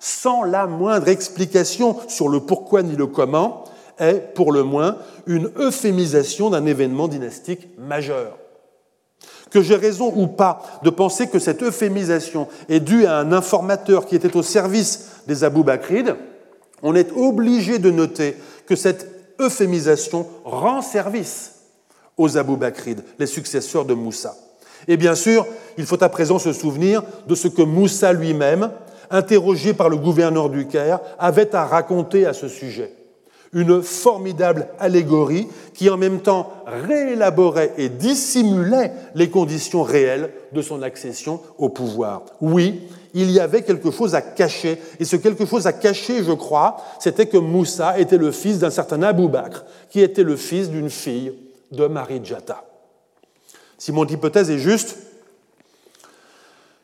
Speaker 2: sans la moindre explication sur le pourquoi ni le comment, est pour le moins une euphémisation d'un événement dynastique majeur. Que j'ai raison ou pas de penser que cette euphémisation est due à un informateur qui était au service des Abou Bakrides, on est obligé de noter que cette euphémisation rend service aux Abou Bakrides, les successeurs de Moussa. Et bien sûr, il faut à présent se souvenir de ce que Moussa lui-même, interrogé par le gouverneur du Caire, avait à raconter à ce sujet une formidable allégorie qui en même temps réélaborait et dissimulait les conditions réelles de son accession au pouvoir. Oui, il y avait quelque chose à cacher, et ce quelque chose à cacher, je crois, c'était que Moussa était le fils d'un certain Abou Bakr, qui était le fils d'une fille de Marie Djata. Si mon hypothèse est juste,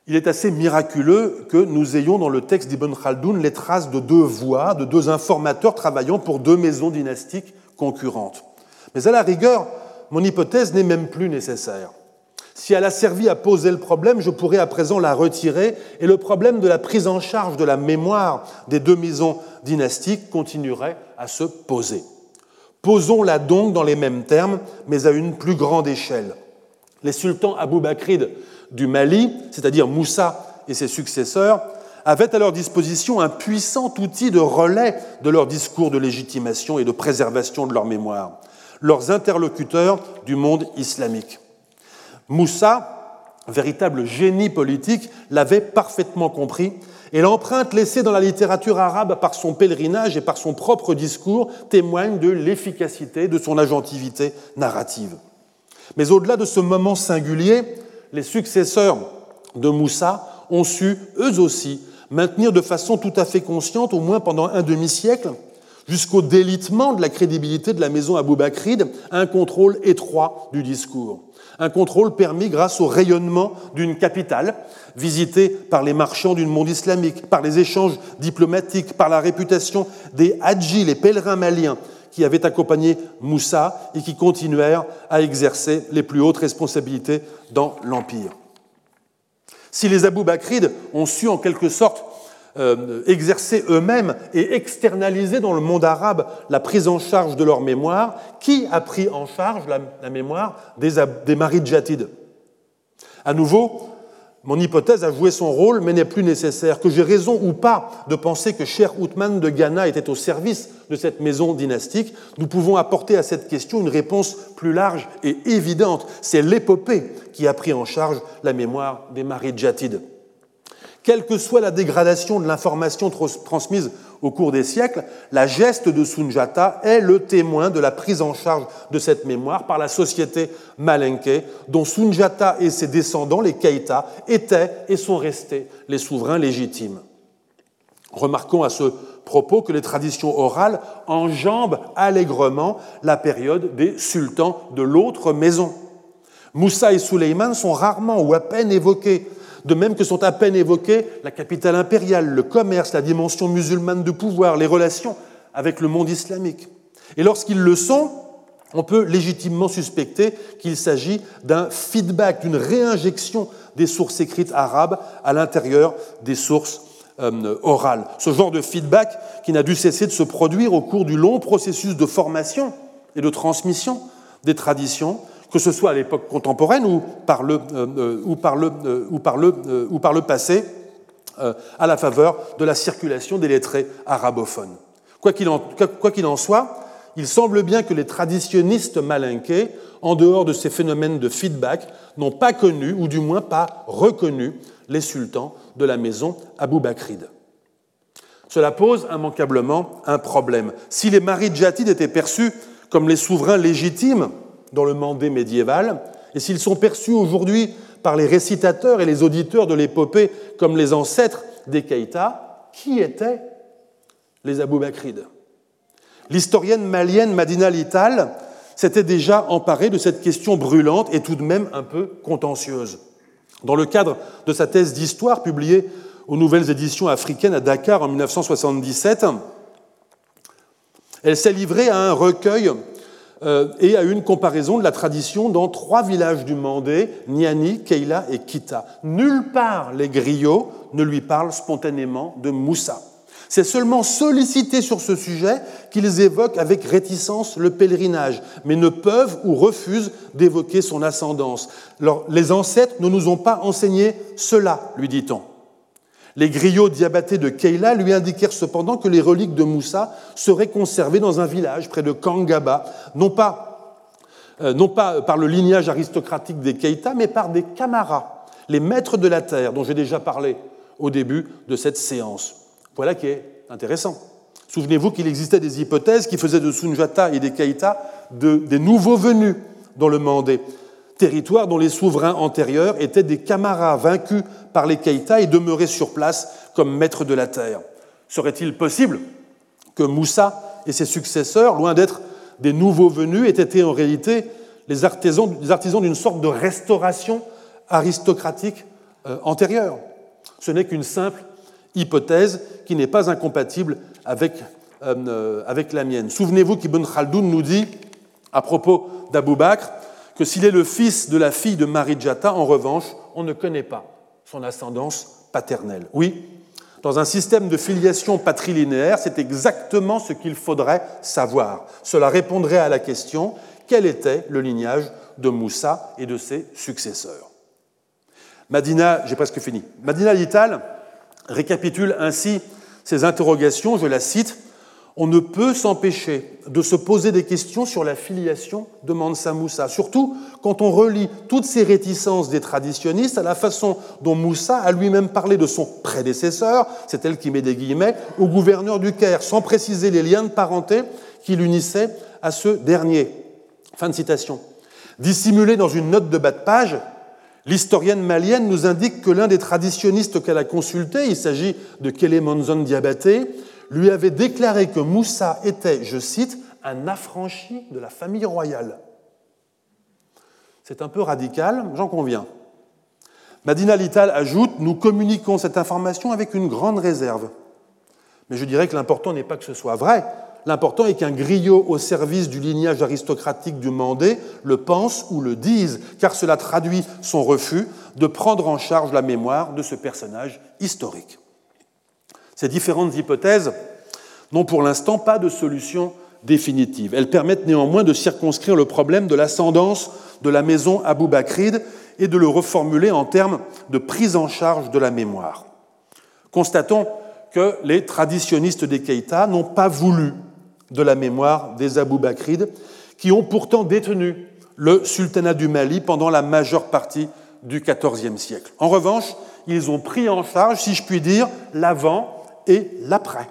Speaker 2: il est assez miraculeux que nous ayons dans le texte d'Ibn Khaldoun les traces de deux voix, de deux informateurs travaillant pour deux maisons dynastiques concurrentes. Mais à la rigueur, mon hypothèse n'est même plus nécessaire. Si elle a servi à poser le problème, je pourrais à présent la retirer et le problème de la prise en charge de la mémoire des deux maisons dynastiques continuerait à se poser. Posons-la donc dans les mêmes termes, mais à une plus grande échelle. Les sultans Abou Bakrid du Mali, c'est-à-dire Moussa et ses successeurs, avaient à leur disposition un puissant outil de relais de leur discours de légitimation et de préservation de leur mémoire, leurs interlocuteurs du monde islamique. Moussa, véritable génie politique, l'avait parfaitement compris et l'empreinte laissée dans la littérature arabe par son pèlerinage et par son propre discours témoigne de l'efficacité de son agentivité narrative. Mais au-delà de ce moment singulier, les successeurs de Moussa ont su, eux aussi, maintenir de façon tout à fait consciente, au moins pendant un demi-siècle, jusqu'au délitement de la crédibilité de la maison Abou Bakride, un contrôle étroit du discours. Un contrôle permis grâce au rayonnement d'une capitale, visitée par les marchands du monde islamique, par les échanges diplomatiques, par la réputation des hadjis, les pèlerins maliens, qui avaient accompagné Moussa et qui continuèrent à exercer les plus hautes responsabilités dans l'Empire. Si les Abou Bakrides ont su en quelque sorte euh, exercer eux-mêmes et externaliser dans le monde arabe la prise en charge de leur mémoire, qui a pris en charge la, mémoire des, des maris À nouveau, mon hypothèse a joué son rôle, mais n'est plus nécessaire. Que j'ai raison ou pas de penser que Cher Outman de Ghana était au service de cette maison dynastique, nous pouvons apporter à cette question une réponse plus large et évidente. C'est l'épopée qui a pris en charge la mémoire des maris Jatid. Quelle que soit la dégradation de l'information transmise au cours des siècles, la geste de Sunjata est le témoin de la prise en charge de cette mémoire par la société malinké, dont Sunjata et ses descendants, les Keita, étaient et sont restés les souverains légitimes. Remarquons à ce propos que les traditions orales enjambent allègrement la période des sultans de l'autre maison. Moussa et Suleiman sont rarement ou à peine évoqués de même que sont à peine évoqués la capitale impériale, le commerce, la dimension musulmane de pouvoir, les relations avec le monde islamique. Et lorsqu'ils le sont, on peut légitimement suspecter qu'il s'agit d'un feedback, d'une réinjection des sources écrites arabes à l'intérieur des sources euh, orales. Ce genre de feedback qui n'a dû cesser de se produire au cours du long processus de formation et de transmission des traditions que ce soit à l'époque contemporaine ou par le, passé, à la faveur de la circulation des lettrés arabophones. Quoi qu'il en, soit, il semble bien que les traditionnistes malinqués, en dehors de ces phénomènes de feedback, n'ont pas connu, ou du moins pas reconnu, les sultans de la maison Abou Bakride. Cela pose immanquablement un problème. Si les Maridjatides étaient perçus comme les souverains légitimes dans le Mandé médiéval, et s'ils sont perçus aujourd'hui par les récitateurs et les auditeurs de l'épopée comme les ancêtres des Keïta, qui étaient les Abou Bakrides L'historienne malienne Madina Lital s'était déjà emparée de cette question brûlante et tout de même un peu contentieuse. Dans le cadre de sa thèse d'histoire publiée aux Nouvelles Éditions africaines à Dakar en 1977, elle s'est livrée à un recueil et à une comparaison de la tradition dans trois villages du Mandé, Niani, Keila et Kita. Nulle part les griots ne lui parlent spontanément de Moussa. C'est seulement sollicité sur ce sujet qu'ils évoquent avec réticence le pèlerinage, mais ne peuvent ou refusent d'évoquer son ascendance. les ancêtres ne nous ont pas enseigné cela, lui dit-on. Les griots diabatés de Keila lui indiquèrent cependant que les reliques de Moussa seraient conservées dans un village près de Kangaba, non pas, euh, non pas par le lignage aristocratique des Keita, mais par des Kamaras, les maîtres de la terre, dont j'ai déjà parlé au début de cette séance. Voilà qui est intéressant. Souvenez-vous qu'il existait des hypothèses qui faisaient de Sunjata et des Keita des nouveaux venus dans le Mandé territoire dont les souverains antérieurs étaient des camarades vaincus par les Keïta et demeuraient sur place comme maîtres de la terre. Serait-il possible que Moussa et ses successeurs, loin d'être des nouveaux venus, aient été en réalité les artisans, d'une sorte de restauration aristocratique euh, antérieure? Ce n'est qu'une simple hypothèse qui n'est pas incompatible avec, euh, avec la mienne. Souvenez-vous qu'Ibn Khaldoun nous dit, à propos d'Abou Bakr, que s'il est le fils de la fille de Marijata, en revanche, on ne connaît pas son ascendance paternelle. Oui, dans un système de filiation patrilinéaire, c'est exactement ce qu'il faudrait savoir. Cela répondrait à la question quel était le lignage de Moussa et de ses successeurs? Madina, j'ai presque fini. Madina Lital récapitule ainsi ces interrogations, je la cite, on ne peut s'empêcher de se poser des questions sur la filiation de Mansa Moussa, surtout quand on relie toutes ces réticences des traditionnistes à la façon dont Moussa a lui-même parlé de son prédécesseur, c'est elle qui met des guillemets, au gouverneur du Caire, sans préciser les liens de parenté qui l'unissaient à ce dernier. Fin de citation. Dissimulé dans une note de bas de page, l'historienne malienne nous indique que l'un des traditionnistes qu'elle a consulté, il s'agit de Kele Monzon Diabaté, lui avait déclaré que Moussa était, je cite, un affranchi de la famille royale. C'est un peu radical, j'en conviens. Madina Lital ajoute Nous communiquons cette information avec une grande réserve. Mais je dirais que l'important n'est pas que ce soit vrai, l'important est qu'un griot au service du lignage aristocratique du Mandé le pense ou le dise, car cela traduit son refus de prendre en charge la mémoire de ce personnage historique. Ces différentes hypothèses n'ont pour l'instant pas de solution définitive. Elles permettent néanmoins de circonscrire le problème de l'ascendance de la maison Abou Bakride et de le reformuler en termes de prise en charge de la mémoire. Constatons que les traditionnistes des Keïta n'ont pas voulu de la mémoire des Abou Bakride, qui ont pourtant détenu le sultanat du Mali pendant la majeure partie du XIVe siècle. En revanche, ils ont pris en charge, si je puis dire, l'avant et l'après.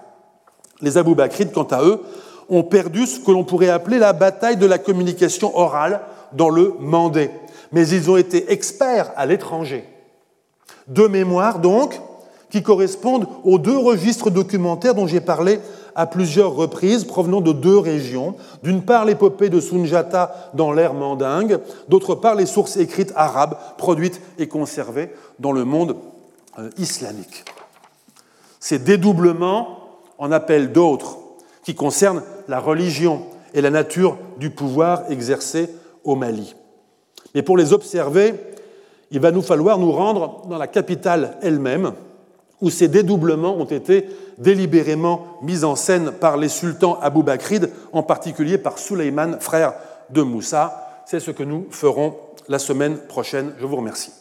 Speaker 2: Les Abou Bakrides, quant à eux, ont perdu ce que l'on pourrait appeler la bataille de la communication orale dans le Mandé. Mais ils ont été experts à l'étranger. Deux mémoires, donc, qui correspondent aux deux registres documentaires dont j'ai parlé à plusieurs reprises, provenant de deux régions. D'une part, l'épopée de Sunjata dans l'ère mandingue, d'autre part, les sources écrites arabes produites et conservées dans le monde euh, islamique. Ces dédoublements en appellent d'autres qui concernent la religion et la nature du pouvoir exercé au Mali. Mais pour les observer, il va nous falloir nous rendre dans la capitale elle-même, où ces dédoublements ont été délibérément mis en scène par les sultans Abou Bakrid, en particulier par Souleyman, frère de Moussa. C'est ce que nous ferons la semaine prochaine. Je vous remercie.